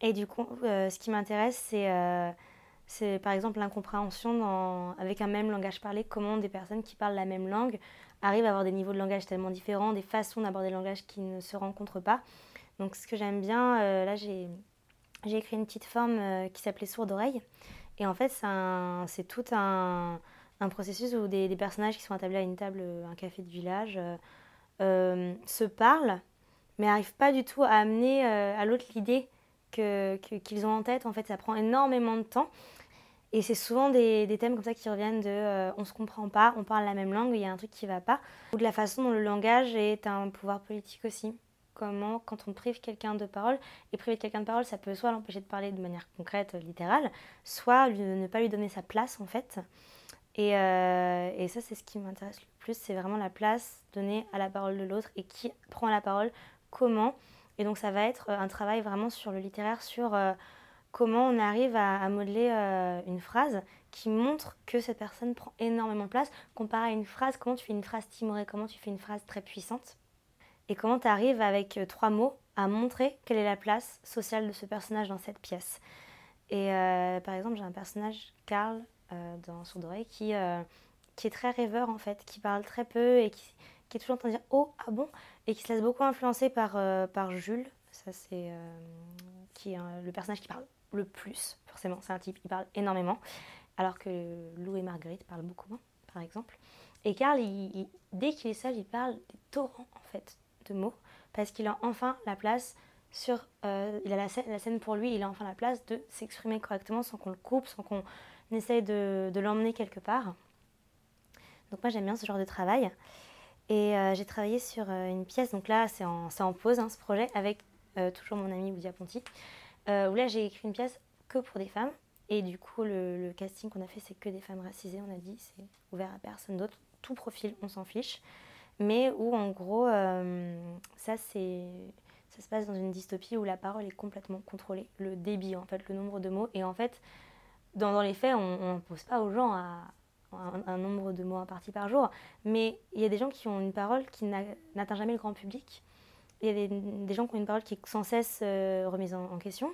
Et du coup euh, ce qui m'intéresse c'est euh, par exemple l'incompréhension avec un même langage parlé. Comment des personnes qui parlent la même langue arrivent à avoir des niveaux de langage tellement différents des façons d'aborder le langage qui ne se rencontrent pas. Donc ce que j'aime bien là j'ai j'ai écrit une petite forme qui s'appelait sourde oreille et en fait, c'est tout un, processus où des, personnages qui sont attablés à une table, un café de village, euh, euh se parlent, mais n'arrivent pas du tout à amener euh, à l'autre l'idée qu'ils ont en tête. En fait, ça prend énormément de temps. Et c'est souvent des, des, thèmes comme ça qui reviennent de euh, on se comprend pas, on parle la même langue, il y a un truc qui va pas. Ou de la façon dont le langage est un pouvoir politique aussi. Comment, quand on prive quelqu'un de parole, et priver quelqu'un de parole, ça peut soit l'empêcher de parler de manière concrète, littérale, soit ne pas lui donner sa place en fait. Et, euh, et ça, c'est ce qui m'intéresse le plus, c'est vraiment la place donnée à la parole de l'autre et qui prend la parole, comment. Et donc ça va être un travail vraiment sur le littéraire, sur... Euh, comment on arrive à, modeler euh, une phrase qui montre que cette personne prend énormément de place, comparé à une phrase, comment tu fais une phrase timorée, comment tu fais une phrase très puissante, et comment tu arrives avec euh, trois mots à montrer quelle est la place sociale de ce personnage dans cette pièce? Et euh, par exemple, j'ai un personnage, Karl, dans Sourd qui, qui est très rêveur en fait, qui parle très peu et qui, qui est toujours en train de dire Oh, ah bon? Et qui se laisse beaucoup influencer par, par Jules, ça c'est qui est le personnage qui parle le plus, forcément. C'est un type, il parle énormément, alors que Lou et Marguerite parlent beaucoup moins, par exemple. Et Karl, dès qu'il est seul, il parle des torrents, en fait, mots, parce qu'il a enfin la place sur... Euh, il a la scène, pour lui, il a enfin la place de s'exprimer correctement sans qu'on le coupe, sans qu'on essaye de, l'emmener quelque part. Donc moi, j'aime bien ce genre de travail. Et euh, j'ai travaillé sur euh, une pièce, donc là, c'est en, pause, hein, ce projet, avec toujours mon ami Woudia Ponti. Où là j'ai écrit une pièce que pour des femmes. Et du coup, le, casting qu'on a fait, c'est que des femmes racisées, on a dit, c'est ouvert à personne d'autre. Tout profil, on s'en fiche. Mais où, en gros, euh, ça, ça se passe dans une dystopie où la parole est complètement contrôlée. Le débit, en fait, le nombre de mots. Et en fait, dans, dans les faits, on n'impose pas aux gens un, nombre de mots impartis par jour. Mais il y a des gens qui ont une parole qui n'atteint jamais le grand public il y a des, gens qui ont une parole qui est sans cesse euh, remise en, question.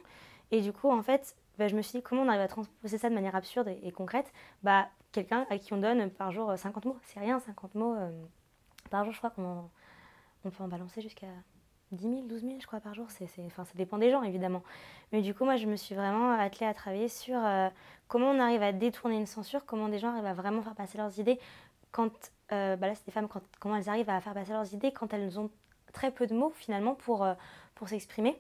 Et du coup, en fait, bah, je me suis dit comment on arrive à transposer ça de manière absurde et, concrète? Bah, Quelqu'un à qui on donne par jour 50 mots. C'est rien, 50 mots euh, par jour, je crois qu'on on peut en balancer jusqu'à 10 000, 12 000, je crois, par jour. Enfin, ça dépend des gens, évidemment. Mais du coup, moi, je me suis vraiment attelée à travailler sur euh, comment on arrive à détourner une censure, comment des gens arrivent à vraiment faire passer leurs idées quand, bah là, c'est des femmes, comment elles arrivent à faire passer leurs idées quand elles ont très peu de mots finalement pour, euh, pour s'exprimer.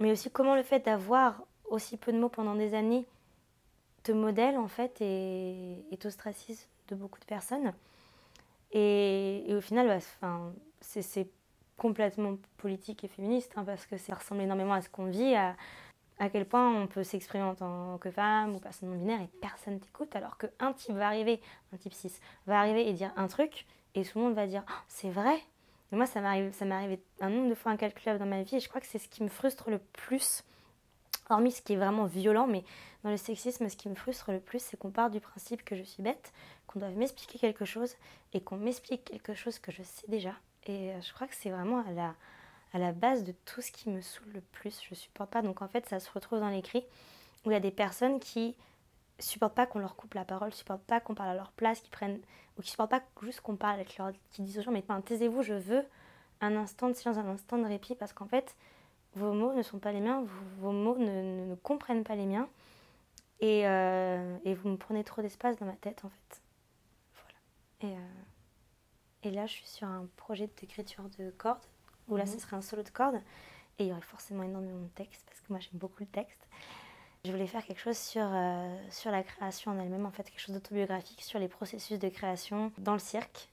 Mais aussi comment le fait d'avoir aussi peu de mots pendant des années te modèle en fait et, et t'ostracise de beaucoup de personnes. Et, au final, bah, c'est complètement politique et féministe hein, parce que ça ressemble énormément à ce qu'on vit, à, à quel point on peut s'exprimer en tant que femme ou personne non binaire et personne t'écoute alors qu'un type va arriver, un type 6, va arriver et dire un truc et tout le monde va dire oh, c'est vrai. Moi, ça m'est arrivé un nombre de fois incalculable dans ma vie et je crois que c'est ce qui me frustre le plus, hormis ce qui est vraiment violent, mais dans le sexisme, ce qui me frustre le plus, c'est qu'on part du principe que je suis bête, qu'on doit m'expliquer quelque chose et qu'on m'explique quelque chose que je sais déjà. Et euh, je crois que c'est vraiment à la, base de tout ce qui me saoule le plus. Je supporte pas. Donc en fait, ça se retrouve dans l'écrit où il y a des personnes qui supportent pas qu'on leur coupe la parole, supportent pas qu'on parle à leur place, qui prennent ou qui supportent pas juste qu'on parle avec leur, qui disent aux gens mais taisez-vous, je veux un instant de silence, un instant de répit parce qu'en fait vos mots ne sont pas les miens, vos, mots ne, ne, comprennent pas les miens et, euh, et, vous me prenez trop d'espace dans ma tête en fait. Voilà. Et, euh, et là je suis sur un projet d'écriture de cordes où là mhm. ce serait un solo de cordes et il y aurait forcément énormément de texte parce que moi j'aime beaucoup le texte. Je voulais faire quelque chose sur, euh, sur la création en elle-même, en fait, quelque chose d'autobiographique sur les processus de création dans le cirque.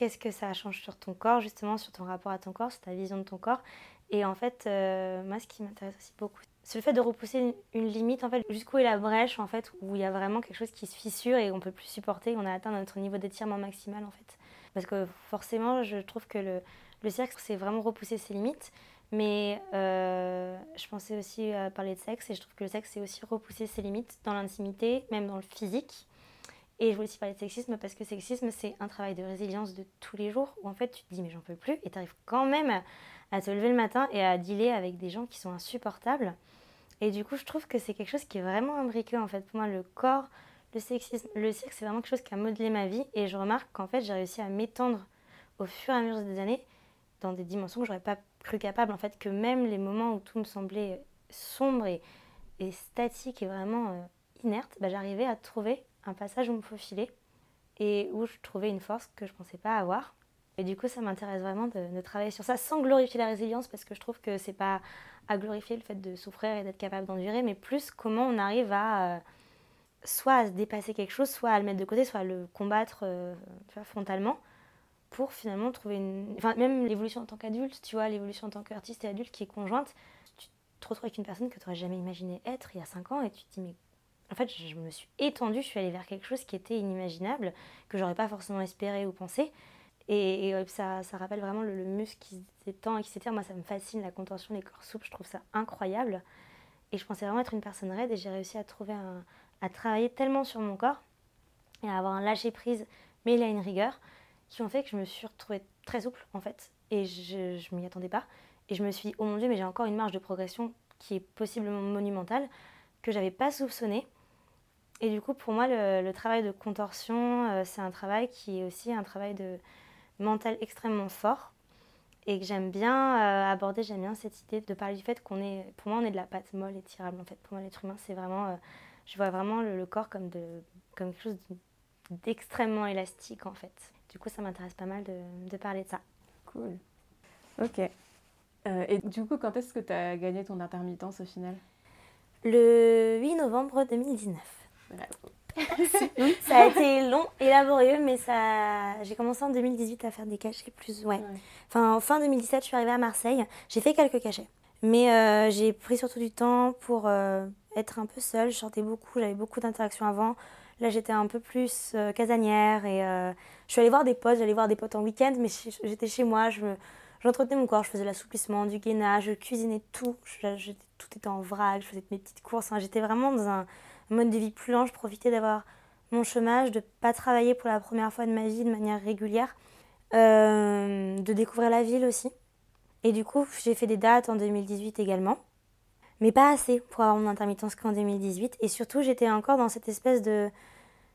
Qu'est-ce que ça change sur ton corps, justement, sur ton rapport à ton corps, sur ta vision de ton corps. Et en fait, euh, moi, ce qui m'intéresse aussi beaucoup, c'est le fait de repousser une, limite, en fait, jusqu'où est la brèche, en fait, où il y a vraiment quelque chose qui se fissure et on peut plus supporter, on a atteint notre niveau d'étirement maximal, en fait. Parce que forcément, je trouve que le, le cirque, c'est vraiment repousser ses limites. Mais euh, je pensais aussi à parler de sexe et je trouve que le sexe, c'est aussi repousser ses limites dans l'intimité, même dans le physique. Et je voulais aussi parler de sexisme parce que sexisme, c'est un travail de résilience de tous les jours où en fait tu te dis mais j'en peux plus et tu arrives quand même à te lever le matin et à dealer avec des gens qui sont insupportables. Et du coup, je trouve que c'est quelque chose qui est vraiment imbriqué en fait. Pour moi, le corps, le sexisme, le sexe, c'est vraiment quelque chose qui a modelé ma vie et je remarque qu'en fait, j'ai réussi à m'étendre au fur et à mesure des années dans des dimensions que j'aurais pas cru capable en fait que même les moments où tout me semblait sombre et, et statique et vraiment euh, inerte, bah, j'arrivais à trouver un passage où me faufiler et où je trouvais une force que je pensais pas avoir. Et du coup, ça m'intéresse vraiment de, travailler sur ça sans glorifier la résilience parce que je trouve que c'est pas à glorifier le fait de souffrir et d'être capable d'endurer, mais plus comment on arrive à, euh, soit à dépasser quelque chose, soit à le mettre de côté, soit à le combattre euh, frontalement pour finalement trouver une. Enfin, même l'évolution en tant qu'adulte, tu vois, l'évolution en tant qu'artiste et adulte qui est conjointe, tu te retrouves avec une personne que tu n'aurais jamais imaginé être il y a 5 ans et tu te dis, mais en fait, je me suis étendue, je suis allée vers quelque chose qui était inimaginable, que j'aurais pas forcément espéré ou pensé. Et, ça, rappelle vraiment le, muscle qui s'étend et qui s'étire. Moi, ça me fascine, la contention des corps souples, je trouve ça incroyable. Et je pensais vraiment être une personne raide et j'ai réussi à trouver à travailler tellement sur mon corps et à avoir un lâcher prise, mais il a une rigueur, qui ont fait que je me suis retrouvée très souple en fait. Et je ne m'y attendais pas. Et je me suis dit, oh mon dieu, mais j'ai encore une marge de progression qui est possiblement monumentale, que j'avais pas soupçonnée. Et du coup, pour moi, le, travail de contorsion, euh, c'est un travail qui est aussi un travail de mental extrêmement fort et que j'aime bien euh, aborder. J'aime bien cette idée de parler du fait qu'on est, pour moi, on est de la pâte molle et tirable. En fait, pour moi, l'être humain, c'est vraiment, euh, je vois vraiment le, corps comme de, comme quelque chose d'extrêmement élastique en fait. Du coup, ça m'intéresse pas mal de, de, parler de ça. Cool. Ok. et du coup, quand est-ce que tu as gagné ton intermittence au final? Le 8 novembre 2019. ça a été long et laborieux, mais ça... j'ai commencé en 2018 à faire des cachets plus. Ouais. Enfin, en fin 2017, je suis arrivée à Marseille. J'ai fait quelques cachets. Mais euh, j'ai pris surtout du temps pour euh, être un peu seule. Je sortais beaucoup, j'avais beaucoup d'interactions avant. Là, j'étais un peu plus euh, casanière et je suis allée voir des potes. J'allais voir des potes en week-end, mais j'étais chez moi. Je J'entretenais mon corps, je faisais l'assouplissement, du gainage, je cuisinais tout. Je, tout était en vrac, je faisais mes petites courses. j'étais vraiment dans un, mode de vie plus lent. Je profitais d'avoir mon chômage, de pas travailler pour la première fois de ma vie de manière régulière, euh, de découvrir la ville aussi. Et du coup, j'ai fait des dates en 2018 également, mais pas assez pour avoir mon intermittence qu'en 2018. Et surtout, j'étais encore dans cette espèce de...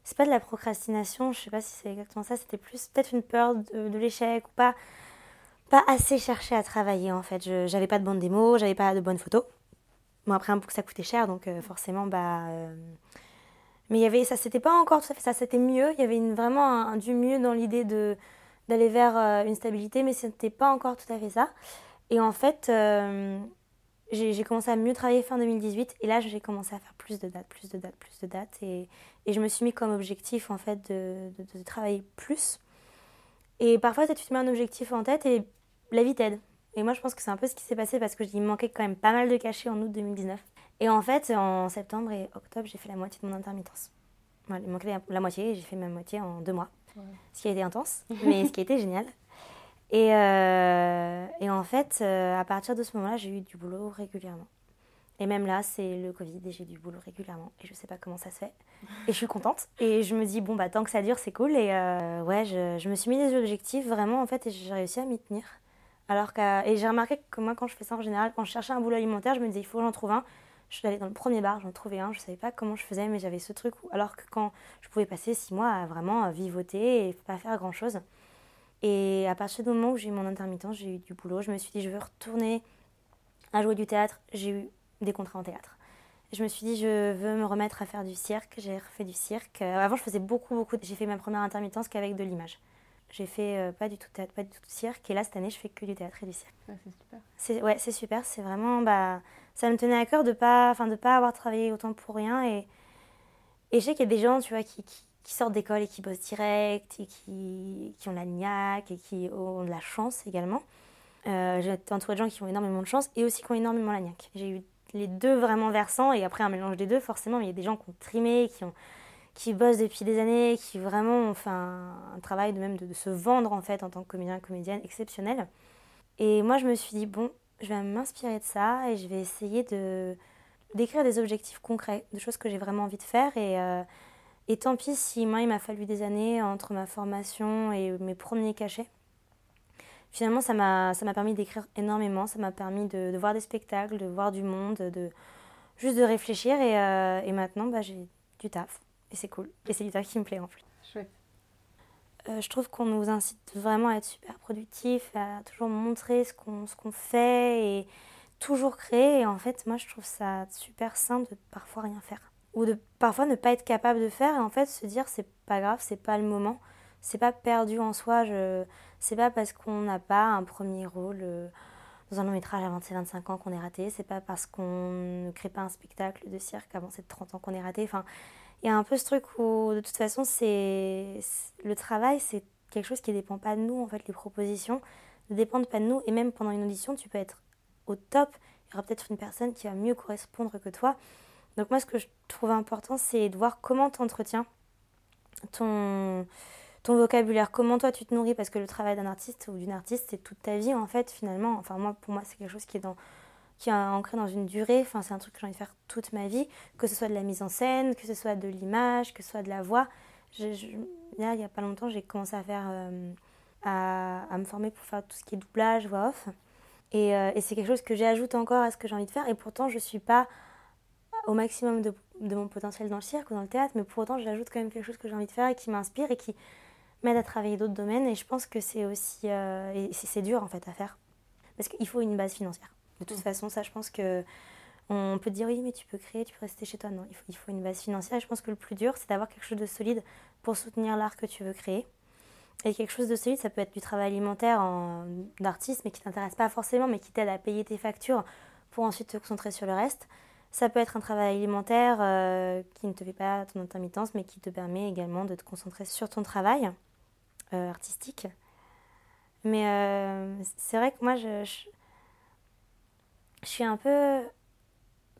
C'est pas de la procrastination, je sais pas si c'est exactement ça, c'était plus peut-être une peur de, l'échec ou pas, pas assez chercher à travailler en fait. J'avais pas de bonnes démos, j'avais pas de bonnes photos. Bon, après, un ça coûtait cher, donc euh, forcément, bah. Euh, mais il y avait, ça, c'était pas encore tout à fait ça, c'était mieux. Il y avait vraiment un, du mieux dans l'idée d'aller vers euh, une stabilité, mais c'était pas encore tout à fait ça. Et en fait, j'ai commencé à mieux travailler fin 2018, et là, j'ai commencé à faire plus de dates, plus de dates, plus de dates, et, je me suis mis comme objectif, en fait, de, de, de travailler plus. Et parfois, tu te mets un objectif en tête, et la vie t'aide. Et moi, je pense que c'est un peu ce qui s'est passé parce que il manquait quand même pas mal de cachets en août 2019. Et en fait, en septembre et octobre, j'ai fait la moitié de mon intermittence. il manquait la moitié et j'ai fait ma moitié en deux mois. Ce qui a été intense, mais ce qui a été génial. Et, euh, et en fait, euh, à partir de ce moment-là, j'ai eu du boulot régulièrement. Et même là, c'est le Covid et j'ai du boulot régulièrement. Et je sais pas comment ça se fait. Et je suis contente. Et je me dis, bon, bah, tant que ça dure, c'est cool. Et euh, ouais, je, je, me suis mis des objectifs vraiment, en fait, et j'ai réussi à m'y tenir. Alors et j'ai remarqué que moi, quand je fais ça en général, quand je cherchais un boulot alimentaire, je me disais, il faut que j'en trouve un. Je suis allée dans le premier bar, j'en trouvais un, je savais pas comment je faisais, mais j'avais ce truc. alors que quand je pouvais passer six mois à vraiment vivoter et pas faire grand chose. Et à partir du moment où j'ai eu mon intermittence, j'ai eu du boulot, je me suis dit, je veux retourner à jouer du théâtre. J'ai eu des contrats en théâtre. Je me suis dit, je veux me remettre à faire du cirque. J'ai refait du cirque. Avant, je faisais beaucoup, beaucoup. J'ai fait ma première intermittence qu'avec de l'image. J'ai fait euh, pas du tout théâtre, pas du tout cirque. Et là, cette année, je fais que du théâtre et du cirque. c'est super. C'est, ouais, c'est super. C'est vraiment. Bah, ça me tenait à cœur de pas, enfin, de pas avoir travaillé autant pour rien. Et, et je sais qu'il y a des gens, tu vois, qui, qui, sortent d'école et qui bossent direct, et qui, qui ont la niaque et qui ont de la chance également. Euh, j'ai été entourée de gens qui ont énormément de chance et aussi qui ont énormément la niaque. J'ai eu les deux vraiment versants et après un mélange des deux, forcément, il y a des gens qui ont trimé, qui ont qui bossent depuis des années, qui vraiment ont fait un, travail de même de, se vendre en fait en tant que comédien, comédienne exceptionnel. Et moi je me suis dit bon, je vais m'inspirer de ça et je vais essayer de d'écrire des objectifs concrets, de choses que j'ai vraiment envie de faire et, euh, et tant pis si moi il m'a fallu des années entre ma formation et mes premiers cachets. Finalement ça m'a ça m'a permis d'écrire énormément, ça m'a permis de, voir des spectacles, de voir du monde, de juste de réfléchir et, euh, et maintenant bah, j'ai du taf et c'est cool. Et c'est du qui me plaît en plus. Chouette. Euh, je trouve qu'on nous incite vraiment à être super productif, à toujours montrer ce qu'on qu'on fait et toujours créer. Et en fait, moi, je trouve ça super simple de parfois rien faire. Ou de parfois ne pas être capable de faire et en fait se dire c'est pas grave, c'est pas le moment, c'est pas perdu en soi. Je... C'est pas parce qu'on n'a pas un premier rôle euh, dans un long métrage avant ses 25 ans qu'on est raté, c'est pas parce qu'on ne crée pas un spectacle de cirque avant ses 30 ans qu'on est raté. Enfin, y a un peu ce truc où, de toute façon, c'est le travail, c'est quelque chose qui ne dépend pas de nous, en fait, les propositions ne dépendent pas de nous. Et même pendant une audition, tu peux être au top. Il y aura peut-être une personne qui va mieux correspondre que toi. Donc moi, ce que je trouve important, c'est de voir comment tu entretiens ton, ton vocabulaire, comment toi tu te nourris, parce que le travail d'un artiste ou d'une artiste, c'est toute ta vie, en fait, finalement. Enfin, moi, pour moi, c'est quelque chose qui est dans qui est ancré dans une durée, enfin c'est un truc que j'ai envie de faire toute ma vie, que ce soit de la mise en scène, que ce soit de l'image, que ce soit de la voix. là, il n'y a pas longtemps, j'ai commencé à faire euh, à, me former pour faire tout ce qui est doublage, voix off. Euh, et, c'est quelque chose que j'ajoute encore à ce que j'ai envie de faire. Et pourtant, je ne suis pas au maximum de, mon potentiel dans le cirque ou dans le théâtre, mais pour autant, j'ajoute quand même quelque chose que j'ai envie de faire et qui m'inspire et qui m'aide à travailler d'autres domaines. Et je pense que c'est aussi. Euh, et c'est dur en fait à faire. Parce qu'il faut une base financière. De toute façon, ça, je pense que. On peut dire oui, mais tu peux créer, tu peux rester chez toi. Non, il faut, il faut une base financière. Et je pense que le plus dur, c'est d'avoir quelque chose de solide pour soutenir l'art que tu veux créer. Et quelque chose de solide, ça peut être du travail alimentaire d'artiste, mais qui t'intéresse pas forcément, mais qui t'aide à payer tes factures pour ensuite te concentrer sur le reste. Ça peut être un travail alimentaire euh, qui ne te fait pas ton intermittence, mais qui te permet également de te concentrer sur ton travail euh, artistique. Mais euh, c'est vrai que moi, je, je, je, suis un peu.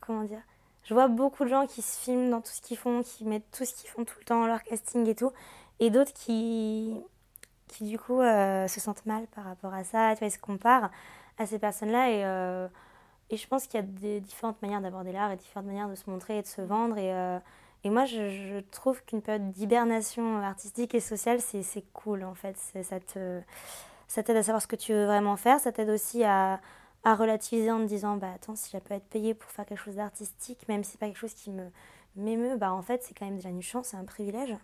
Comment dire Je vois beaucoup de gens qui se filment dans tout ce qu'ils font, qui mettent tout ce qu'ils font tout le temps, leur casting et tout, et d'autres qui, qui du coup euh, se sentent mal par rapport à ça, tu vois, ils se comparent à ces personnes-là et, euh, et je pense qu'il y a des différentes manières d'aborder l'art et différentes manières de se montrer et de se vendre et, euh, et moi je, trouve qu'une période d'hibernation artistique et sociale c'est cool en fait, ça t'aide à savoir ce que tu veux vraiment faire, ça t'aide aussi à, à relativiser en te disant bah attends si je peux être payée pour faire quelque chose d'artistique même si c'est pas quelque chose qui me m'émeut bah en fait c'est quand même déjà une chance, c'est un privilège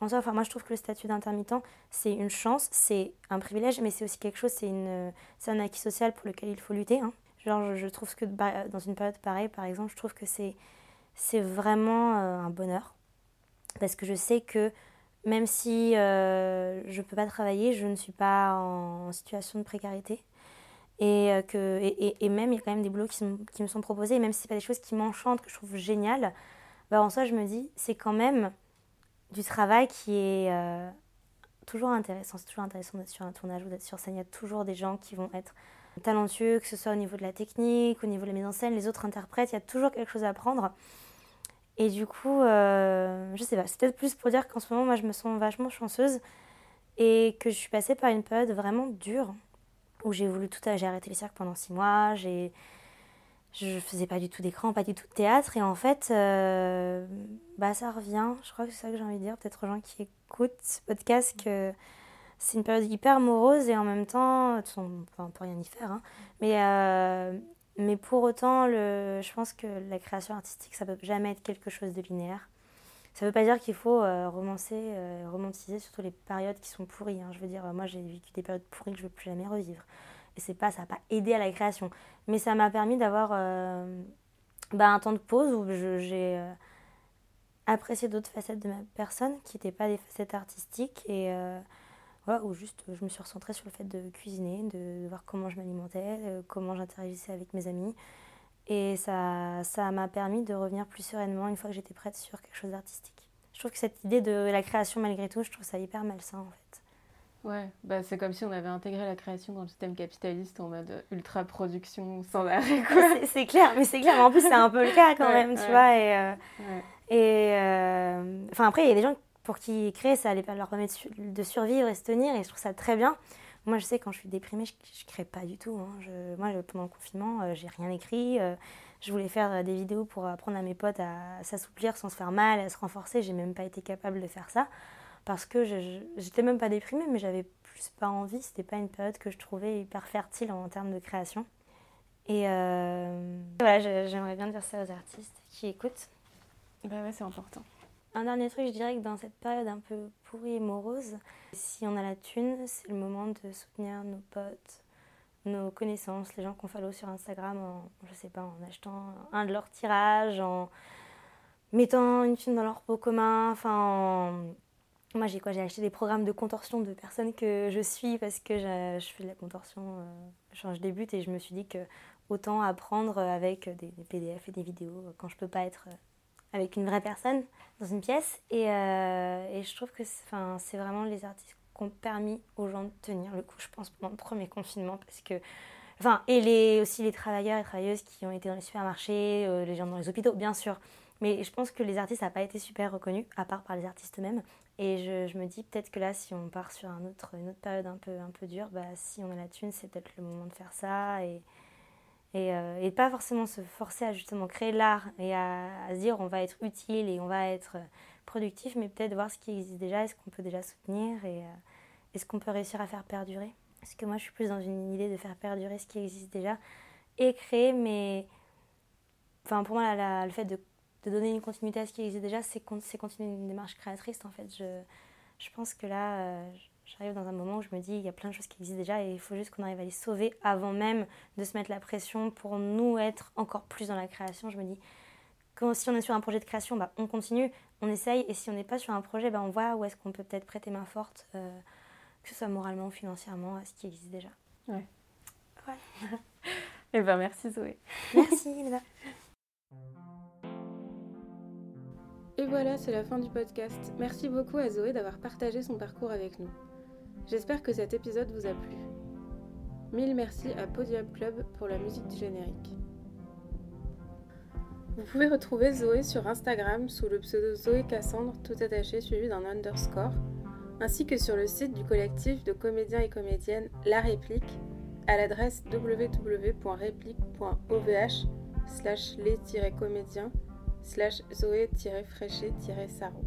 en soi, enfin, moi je trouve que le statut d'intermittent, c'est une chance, c'est un privilège, mais c'est aussi quelque chose, c'est, une, c'est un acquis social pour lequel il faut lutter. Hein. Genre, je, trouve que bah, dans une période pareille, par exemple, je trouve que c'est, c'est vraiment euh, un bonheur. Parce que je sais que même si euh, je ne peux pas travailler, je ne suis pas en, situation de précarité. Et, euh, que, et, et, même, il y a quand même des boulots qui, me sont proposés, et même si ce pas des choses qui m'enchantent, que je trouve géniales, bah, en soi, je me dis, c'est quand même du travail qui est euh, toujours intéressant. C'est toujours intéressant d'être sur un tournage ou d'être sur scène. Il y a toujours des gens qui vont être talentueux, que ce soit au niveau de la technique, au niveau de la mise en scène, les autres interprètes. Il y a toujours quelque chose à apprendre. Et du coup, euh, je sais pas, c'est peut-être plus pour dire qu'en ce moment, moi, je me sens vachement chanceuse et que je suis passée par une période vraiment dure où j'ai voulu tout. J'ai arrêté les cirques pendant six mois, j'ai je faisais pas du tout d'écran, pas du tout de théâtre. Et en fait, euh, bah, ça revient. Je crois que c'est ça que j'ai envie de dire, peut-être aux gens qui écoutent ce podcast, que c'est une période hyper morose et en même temps, enfin, on peut rien y faire. Hein. Mais, euh, mais pour autant, le, je pense que la création artistique, ça peut jamais être quelque chose de linéaire. Ça veut pas dire qu'il faut euh, romancer, romantiser surtout les périodes qui sont pourries. Hein. Je veux dire, moi j'ai vécu des périodes pourries que je veux plus jamais revivre et c'est pas ça n'a pas aidé à la création mais ça m'a permis d'avoir euh, bah, un temps de pause où j'ai euh, apprécié d'autres facettes de ma personne qui n'étaient pas des facettes artistiques et euh, voilà, où juste je me suis recentrée sur le fait de cuisiner, de, voir comment je m'alimentais, comment j'interagissais avec mes amis. Et ça ça m'a permis de revenir plus sereinement une fois que j'étais prête sur quelque chose d'artistique. Je trouve que cette idée de la création malgré tout, je trouve ça hyper malsain en fait. Ouais, bah c'est comme si on avait intégré la création dans le système capitaliste en mode ultra production sans arrêt. C'est clair, mais c'est clair. En plus, c'est un peu le cas quand même, tu vois. Et, euh, et euh, enfin, après, il y a des gens pour qui créer, ça allait leur permettre de survivre et se tenir, et je trouve ça très bien. Moi, je sais, quand je suis déprimée, je, je crée pas du tout. Hein. Je, moi, pendant le confinement, euh, j'ai rien écrit. je voulais faire des vidéos pour apprendre à mes potes à s'assouplir sans se faire mal, à se renforcer. J'ai même pas été capable de faire ça parce que j'étais même pas déprimée, mais j'avais plus pas envie. C'était pas une période que je trouvais hyper fertile en termes de création. Et euh, voilà, j'aimerais bien dire ça aux artistes qui écoutent. Bah ouais, c'est important. Un dernier truc, je dirais que dans cette période un peu pourrie et morose, si on a la thune, c'est le moment de soutenir nos potes, nos connaissances, les gens qu'on follow sur Instagram en, je sais pas, en achetant un de leurs tirages, en mettant une thune dans leur pot commun, enfin en moi, j'ai quoi J'ai acheté des programmes de contorsion de personnes que je suis parce que je, fais de la contorsion, euh, je débute et je me suis dit que autant apprendre avec des, PDF et des vidéos quand je peux pas être avec une vraie personne dans une pièce. Et, et je trouve que c'est vraiment les artistes qui ont permis aux gens de tenir le coup, je pense, pendant le premier confinement. Parce que, enfin, et les, aussi les travailleurs et travailleuses qui ont été dans les supermarchés, les gens dans les hôpitaux, bien sûr. Mais je pense que les artistes n'ont pas été super reconnus, à part par les artistes eux-mêmes. Et je, je, me dis peut-être que là, si on part sur un autre, une autre période un peu, un peu dure, bah, si on a la thune, c'est peut-être le moment de faire ça. Et, euh, et, pas forcément se forcer à justement créer l'art et à, se dire on va être utile et on va être productif, mais peut-être voir ce qui existe déjà, est-ce qu'on peut déjà soutenir et euh, est-ce qu'on peut réussir à faire perdurer. Parce que moi, je suis plus dans une idée de faire perdurer ce qui existe déjà et créer, mais enfin, pour moi, le fait de donner une continuité à ce qui existe déjà, c'est continuer une démarche créatrice en fait. Je, je pense que là, euh, j'arrive dans un moment où je me dis il y a plein de choses qui existent déjà et il faut juste qu'on arrive à les sauver avant même de se mettre la pression pour nous être encore plus dans la création. Je me dis que si on est sur un projet de création, bah, on continue, on essaye et si on n'est pas sur un projet, bah, on voit où est-ce qu'on peut peut-être prêter main forte, euh, que ce soit moralement ou financièrement, à ce qui existe déjà. Ouais. Ouais. et eh ben merci Zoé. Merci Lisa. Et voilà, c'est la fin du podcast. Merci beaucoup à Zoé d'avoir partagé son parcours avec nous. J'espère que cet épisode vous a plu. Mille merci à Podium Club pour la musique du générique. Vous pouvez retrouver Zoé sur Instagram sous le pseudo Zoé Cassandre, tout attaché suivi d'un underscore, ainsi que sur le site du collectif de comédiens et comédiennes La Réplique à l'adresse www.réplique.ovh slash les-comédiens slash Zoé-Fréché-Saro.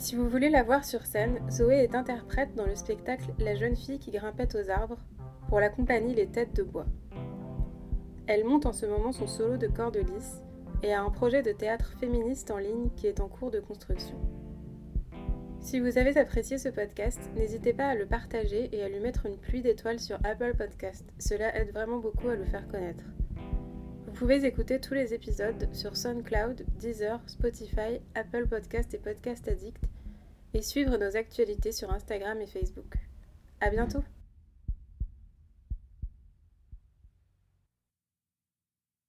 Si vous voulez la voir sur scène, Zoé est interprète dans le spectacle La jeune fille qui grimpait aux arbres pour la compagnie Les Têtes de Bois. Elle monte en ce moment son solo de cordes lisses et a un projet de théâtre féministe en ligne qui est en cours de construction. Si vous avez apprécié ce podcast, n'hésitez pas à le partager et à lui mettre une pluie d'étoiles sur Apple Podcast. Cela aide vraiment beaucoup à le faire connaître. Vous pouvez écouter tous les épisodes sur SoundCloud, Deezer, Spotify, Apple Podcast et Podcast Addict et suivre nos actualités sur Instagram et Facebook. À bientôt!